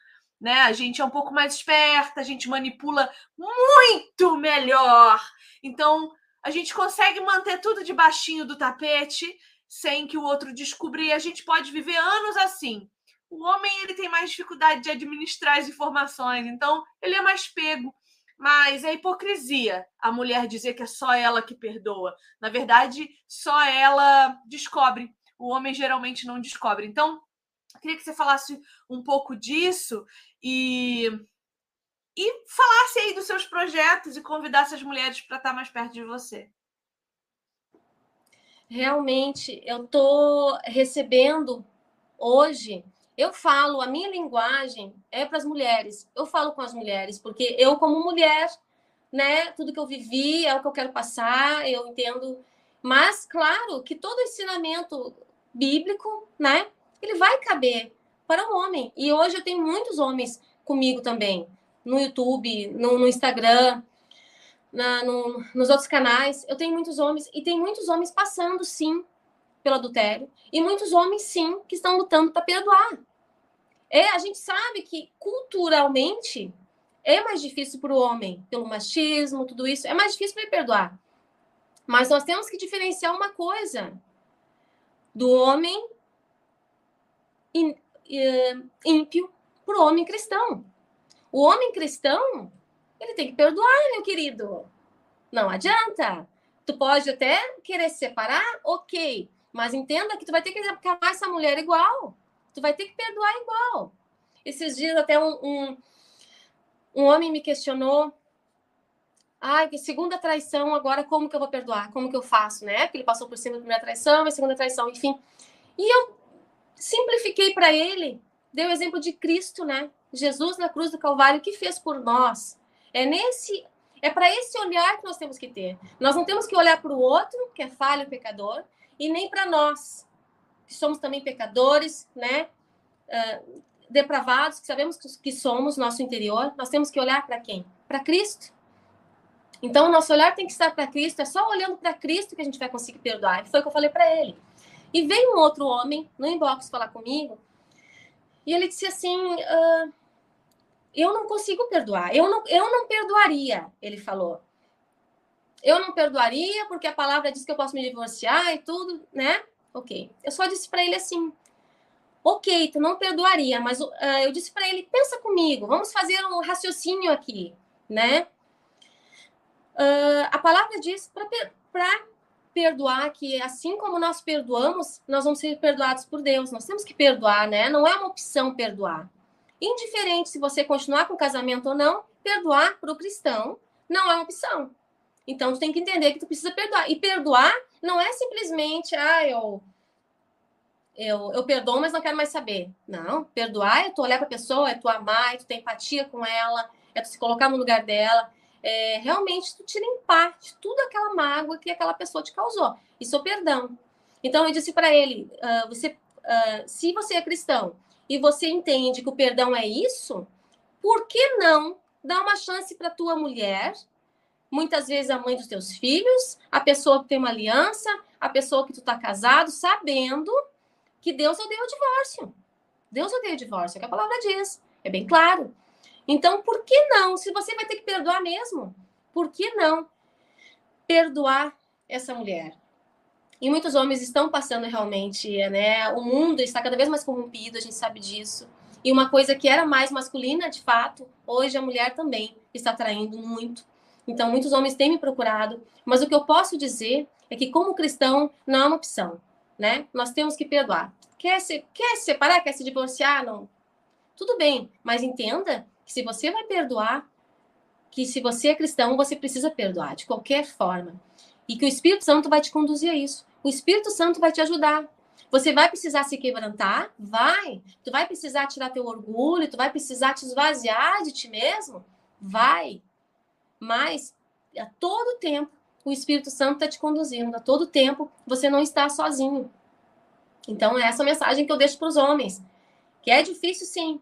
A: né? A gente é um pouco mais esperta, a gente manipula muito melhor. Então, a gente consegue manter tudo debaixinho do tapete sem que o outro descubra e a gente pode viver anos assim. O homem ele tem mais dificuldade de administrar as informações, então ele é mais pego. Mas é hipocrisia a mulher dizer que é só ela que perdoa. Na verdade, só ela descobre. O homem geralmente não descobre. Então, queria que você falasse um pouco disso e, e falasse aí dos seus projetos e convidasse as mulheres para estar mais perto de você.
D: Realmente, eu estou recebendo hoje. Eu falo, a minha linguagem é para as mulheres. Eu falo com as mulheres, porque eu, como mulher, né, tudo que eu vivi é o que eu quero passar, eu entendo. Mas, claro, que todo ensinamento bíblico, né, ele vai caber para o homem. E hoje eu tenho muitos homens comigo também, no YouTube, no, no Instagram, na, no, nos outros canais. Eu tenho muitos homens, e tem muitos homens passando, sim, pelo adultério, e muitos homens, sim, que estão lutando para perdoar. É, a gente sabe que culturalmente é mais difícil para o homem, pelo machismo, tudo isso, é mais difícil para perdoar. Mas nós temos que diferenciar uma coisa do homem ímpio para o homem cristão. O homem cristão, ele tem que perdoar, meu querido. Não adianta. Tu pode até querer se separar, ok. Mas entenda que tu vai ter que amar essa mulher igual. Tu vai ter que perdoar igual. Esses dias até um, um, um homem me questionou. Ai, que segunda traição, agora como que eu vou perdoar? Como que eu faço, né? Porque ele passou por cima da primeira traição, a segunda traição, enfim. E eu simplifiquei para ele, dei o exemplo de Cristo, né? Jesus na cruz do Calvário, que fez por nós. É nesse é para esse olhar que nós temos que ter. Nós não temos que olhar para o outro, que é falho, pecador, e nem para nós, que somos também pecadores, né? Uh, depravados, que sabemos que somos, nosso interior. Nós temos que olhar para quem? Para Cristo. Então, o nosso olhar tem que estar para Cristo. É só olhando para Cristo que a gente vai conseguir perdoar. E foi o que eu falei para ele. E veio um outro homem no inbox falar comigo. E ele disse assim: uh, Eu não consigo perdoar. Eu não, eu não perdoaria. Ele falou. Eu não perdoaria porque a palavra diz que eu posso me divorciar e tudo, né? Ok. Eu só disse para ele assim: Ok, tu não perdoaria, mas uh, eu disse para ele: pensa comigo, vamos fazer um raciocínio aqui, né? Uh, a palavra diz para perdoar que assim como nós perdoamos, nós vamos ser perdoados por Deus. Nós temos que perdoar, né? Não é uma opção perdoar. Indiferente se você continuar com o casamento ou não, perdoar para o cristão não é uma opção. Então, tu tem que entender que tu precisa perdoar. E perdoar não é simplesmente, ah, eu, eu, eu perdoo, mas não quero mais saber. Não, perdoar é tu olhar para a pessoa, é tu amar, é tu ter empatia com ela, é tu se colocar no lugar dela é, realmente tu te limpar de tudo aquela mágoa que aquela pessoa te causou. Isso é perdão. Então eu disse para ele: uh, você, uh, se você é cristão e você entende que o perdão é isso, por que não dar uma chance para tua mulher? Muitas vezes a mãe dos teus filhos, a pessoa que tem uma aliança, a pessoa que tu está casado, sabendo que Deus odeia o divórcio. Deus odeia o divórcio, é o que a palavra diz. É bem claro. Então, por que não? Se você vai ter que perdoar mesmo, por que não perdoar essa mulher? E muitos homens estão passando realmente, né? O mundo está cada vez mais corrompido, a gente sabe disso. E uma coisa que era mais masculina, de fato, hoje a mulher também está traindo muito. Então, muitos homens têm me procurado, mas o que eu posso dizer é que, como cristão, não é uma opção, né? Nós temos que perdoar. Quer se, quer se separar, quer se divorciar? Não. Tudo bem, mas entenda que se você vai perdoar, que se você é cristão, você precisa perdoar de qualquer forma. E que o Espírito Santo vai te conduzir a isso. O Espírito Santo vai te ajudar. Você vai precisar se quebrantar? Vai. Tu vai precisar tirar teu orgulho, tu vai precisar te esvaziar de ti mesmo? Vai. Mas a todo tempo o Espírito Santo está te conduzindo, a todo tempo você não está sozinho. Então, é essa mensagem que eu deixo para os homens. Que é difícil, sim,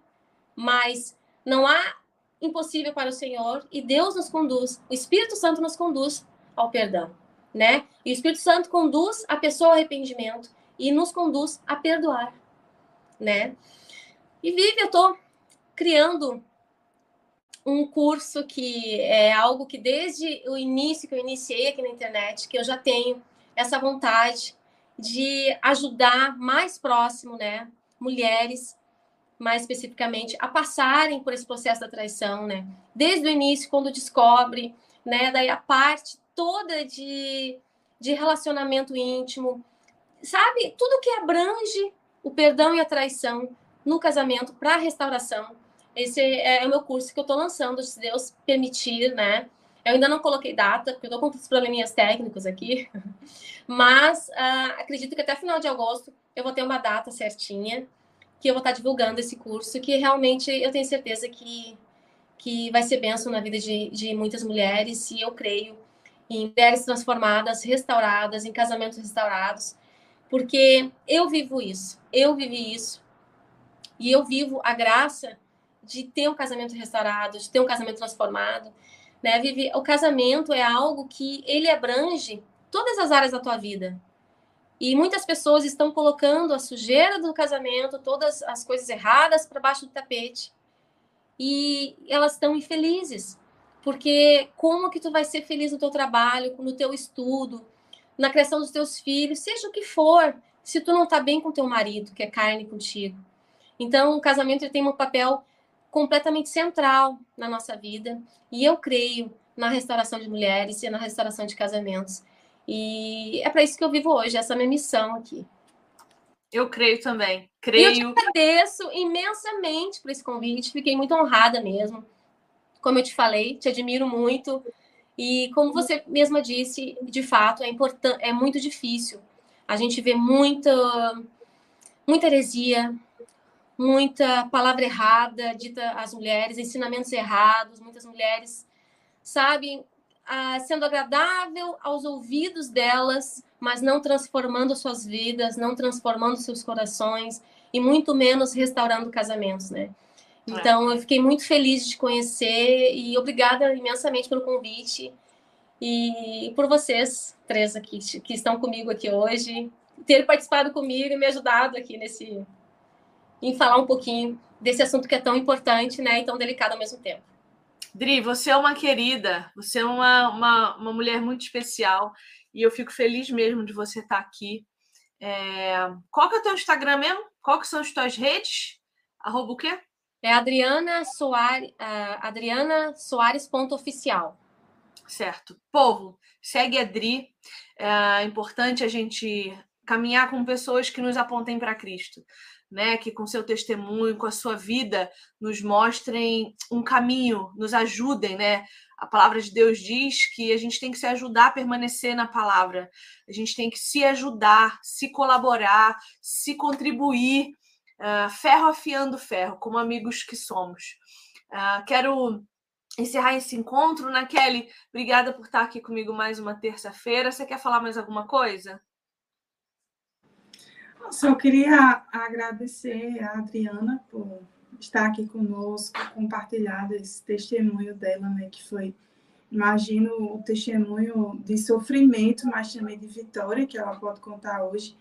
D: mas não há impossível para o Senhor e Deus nos conduz, o Espírito Santo nos conduz ao perdão, né? E o Espírito Santo conduz a pessoa ao arrependimento e nos conduz a perdoar, né? E Vivi, eu tô criando um curso que é algo que desde o início que eu iniciei aqui na internet, que eu já tenho essa vontade de ajudar mais próximo, né, mulheres mais especificamente, a passarem por esse processo da traição, né? Desde o início, quando descobre, né? Daí a parte toda de, de relacionamento íntimo, sabe? Tudo que abrange o perdão e a traição no casamento para restauração. Esse é o meu curso que eu estou lançando, se Deus permitir, né? Eu ainda não coloquei data, porque eu estou com os probleminhas técnicos aqui, mas uh, acredito que até final de agosto eu vou ter uma data certinha que eu vou estar divulgando esse curso, que realmente eu tenho certeza que, que vai ser benção na vida de, de muitas mulheres, e eu creio em mulheres transformadas, restauradas, em casamentos restaurados, porque eu vivo isso, eu vivi isso, e eu vivo a graça de ter um casamento restaurado, de ter um casamento transformado, né? Vivi, o casamento é algo que ele abrange todas as áreas da tua vida, e muitas pessoas estão colocando a sujeira do casamento, todas as coisas erradas para baixo do tapete. E elas estão infelizes. Porque como que tu vai ser feliz no teu trabalho, no teu estudo, na criação dos teus filhos, seja o que for, se tu não está bem com teu marido, que é carne contigo. Então, o casamento tem um papel completamente central na nossa vida, e eu creio na restauração de mulheres e na restauração de casamentos. E é para isso que eu vivo hoje, essa é a minha missão aqui.
A: Eu creio também. Creio.
D: E eu te agradeço imensamente por esse convite, fiquei muito honrada mesmo. Como eu te falei, te admiro muito. E como você mesma disse, de fato, é importante, é muito difícil. A gente vê muita, muita heresia, muita palavra errada dita às mulheres, ensinamentos errados, muitas mulheres, sabe, ah, sendo agradável aos ouvidos delas, mas não transformando suas vidas, não transformando seus corações e muito menos restaurando casamentos, né? É. Então, eu fiquei muito feliz de te conhecer e obrigada imensamente pelo convite e por vocês três aqui que estão comigo aqui hoje, ter participado comigo e me ajudado aqui nesse em falar um pouquinho desse assunto que é tão importante, né, e tão delicado ao mesmo tempo.
A: Dri, você é uma querida, você é uma, uma, uma mulher muito especial e eu fico feliz mesmo de você estar aqui. É... Qual que é o teu Instagram mesmo? Qual que são as tuas redes? Arroba o quê?
D: É Adriana Soares, uh, Adriana ponto oficial.
A: Certo. Povo, segue a Dri. É importante a gente caminhar com pessoas que nos apontem para Cristo, né? Que com seu testemunho, com a sua vida, nos mostrem um caminho, nos ajudem, né? A palavra de Deus diz que a gente tem que se ajudar a permanecer na palavra. A gente tem que se ajudar, se colaborar, se contribuir uh, ferro afiando ferro, como amigos que somos. Uh, quero encerrar esse encontro, né, Kelly? Obrigada por estar aqui comigo mais uma terça-feira. Você quer falar mais alguma coisa?
C: Só queria agradecer a Adriana por estar aqui conosco, compartilhar esse testemunho dela, né, que foi, imagino, o testemunho de sofrimento, mas também de vitória que ela pode contar hoje.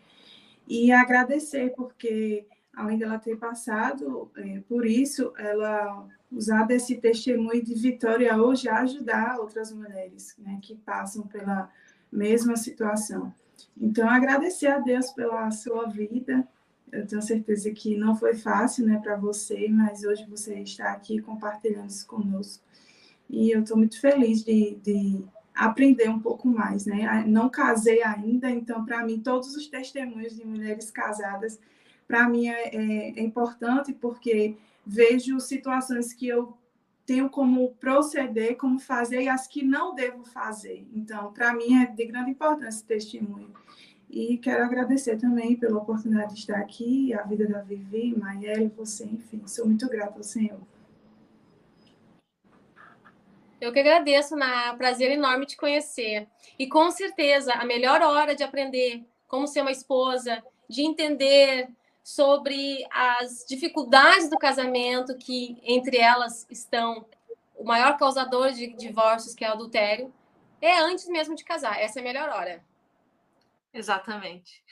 C: E agradecer, porque além dela ter passado é, por isso, ela usar desse testemunho de vitória hoje a ajudar outras mulheres né, que passam pela mesma situação. Então, agradecer a Deus pela sua vida. Eu tenho certeza que não foi fácil né, para você, mas hoje você está aqui compartilhando isso conosco. E eu estou muito feliz de, de aprender um pouco mais. Né? Não casei ainda, então, para mim, todos os testemunhos de mulheres casadas para mim é, é, é, importante porque vejo situações que eu tenho como proceder, como fazer e as que não devo fazer. Então, para mim é de grande importância esse testemunho. E quero agradecer também pela oportunidade de estar aqui, a vida da Vivi, Maiele, você, enfim, sou muito grata ao Senhor.
D: Eu que agradeço, na prazer enorme te conhecer. E com certeza, a melhor hora de aprender como ser uma esposa, de entender sobre as dificuldades do casamento, que entre elas estão o maior causador de divórcios, que é o adultério, é antes mesmo de casar. Essa é a melhor hora.
A: Exatamente.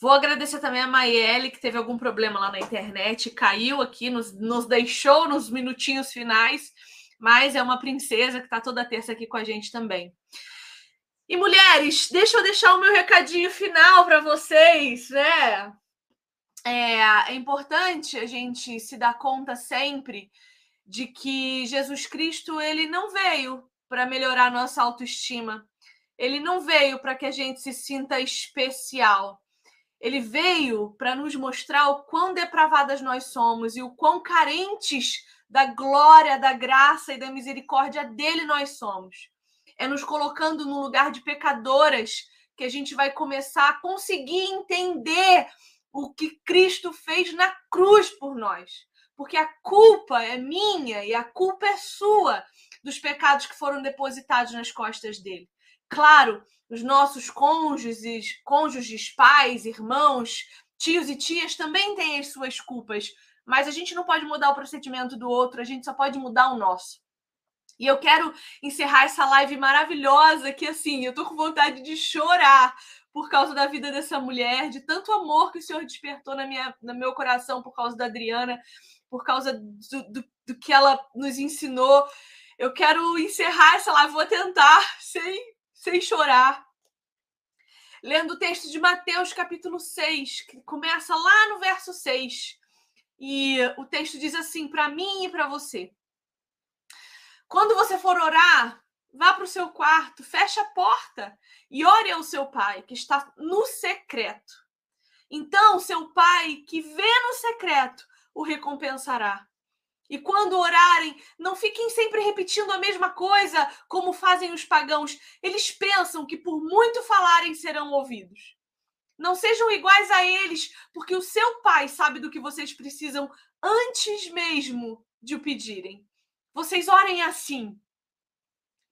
A: Vou agradecer também a Maiele, que teve algum problema lá na internet, caiu aqui, nos, nos deixou nos minutinhos finais, mas é uma princesa que está toda terça aqui com a gente também. E mulheres, deixa eu deixar o meu recadinho final para vocês, né? É, é importante a gente se dar conta sempre de que Jesus Cristo ele não veio para melhorar nossa autoestima. Ele não veio para que a gente se sinta especial. Ele veio para nos mostrar o quão depravadas nós somos e o quão carentes da glória, da graça e da misericórdia dele nós somos. É nos colocando no lugar de pecadoras que a gente vai começar a conseguir entender o que Cristo fez na cruz por nós. Porque a culpa é minha e a culpa é sua dos pecados que foram depositados nas costas dele. Claro, os nossos cônjuges, cônjuges, pais, irmãos, tios e tias também têm as suas culpas, mas a gente não pode mudar o procedimento do outro, a gente só pode mudar o nosso. E eu quero encerrar essa live maravilhosa que assim, eu tô com vontade de chorar, por causa da vida dessa mulher, de tanto amor que o Senhor despertou na minha, no meu coração por causa da Adriana, por causa do, do, do que ela nos ensinou. Eu quero encerrar essa live, vou tentar sem, sem chorar. Lendo o texto de Mateus, capítulo 6, que começa lá no verso 6. E o texto diz assim: para mim e para você. Quando você for orar, Vá para o seu quarto, feche a porta e ore ao seu pai, que está no secreto. Então, seu pai, que vê no secreto, o recompensará. E quando orarem, não fiquem sempre repetindo a mesma coisa, como fazem os pagãos. Eles pensam que por muito falarem serão ouvidos. Não sejam iguais a eles, porque o seu pai sabe do que vocês precisam antes mesmo de o pedirem. Vocês orem assim: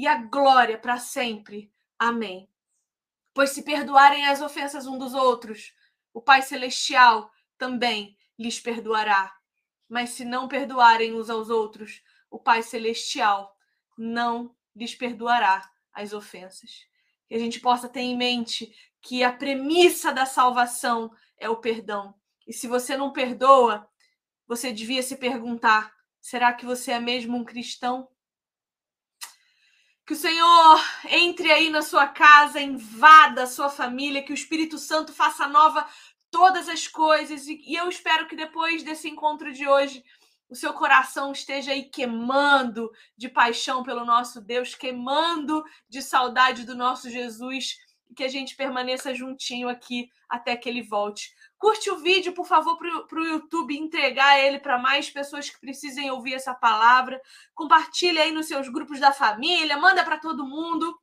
A: e a glória para sempre. Amém. Pois se perdoarem as ofensas um dos outros, o Pai Celestial também lhes perdoará. Mas se não perdoarem uns aos outros, o Pai Celestial não lhes perdoará as ofensas. Que a gente possa ter em mente que a premissa da salvação é o perdão. E se você não perdoa, você devia se perguntar: será que você é mesmo um cristão? Que o Senhor entre aí na sua casa, invada a sua família, que o Espírito Santo faça nova todas as coisas. E eu espero que depois desse encontro de hoje, o seu coração esteja aí queimando de paixão pelo nosso Deus, queimando de saudade do nosso Jesus, e que a gente permaneça juntinho aqui até que ele volte. Curte o vídeo, por favor, para o YouTube entregar ele para mais pessoas que precisem ouvir essa palavra. Compartilhe aí nos seus grupos da família, manda para todo mundo.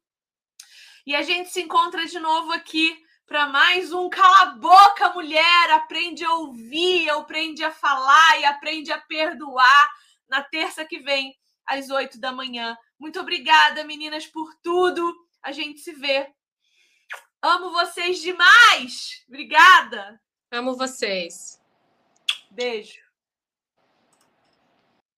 A: E a gente se encontra de novo aqui para mais um Cala a Boca, mulher! Aprende a ouvir, aprende a falar e aprende a perdoar na terça que vem, às oito da manhã. Muito obrigada, meninas, por tudo. A gente se vê. Amo vocês demais! Obrigada!
D: Amo vocês.
A: Beijo.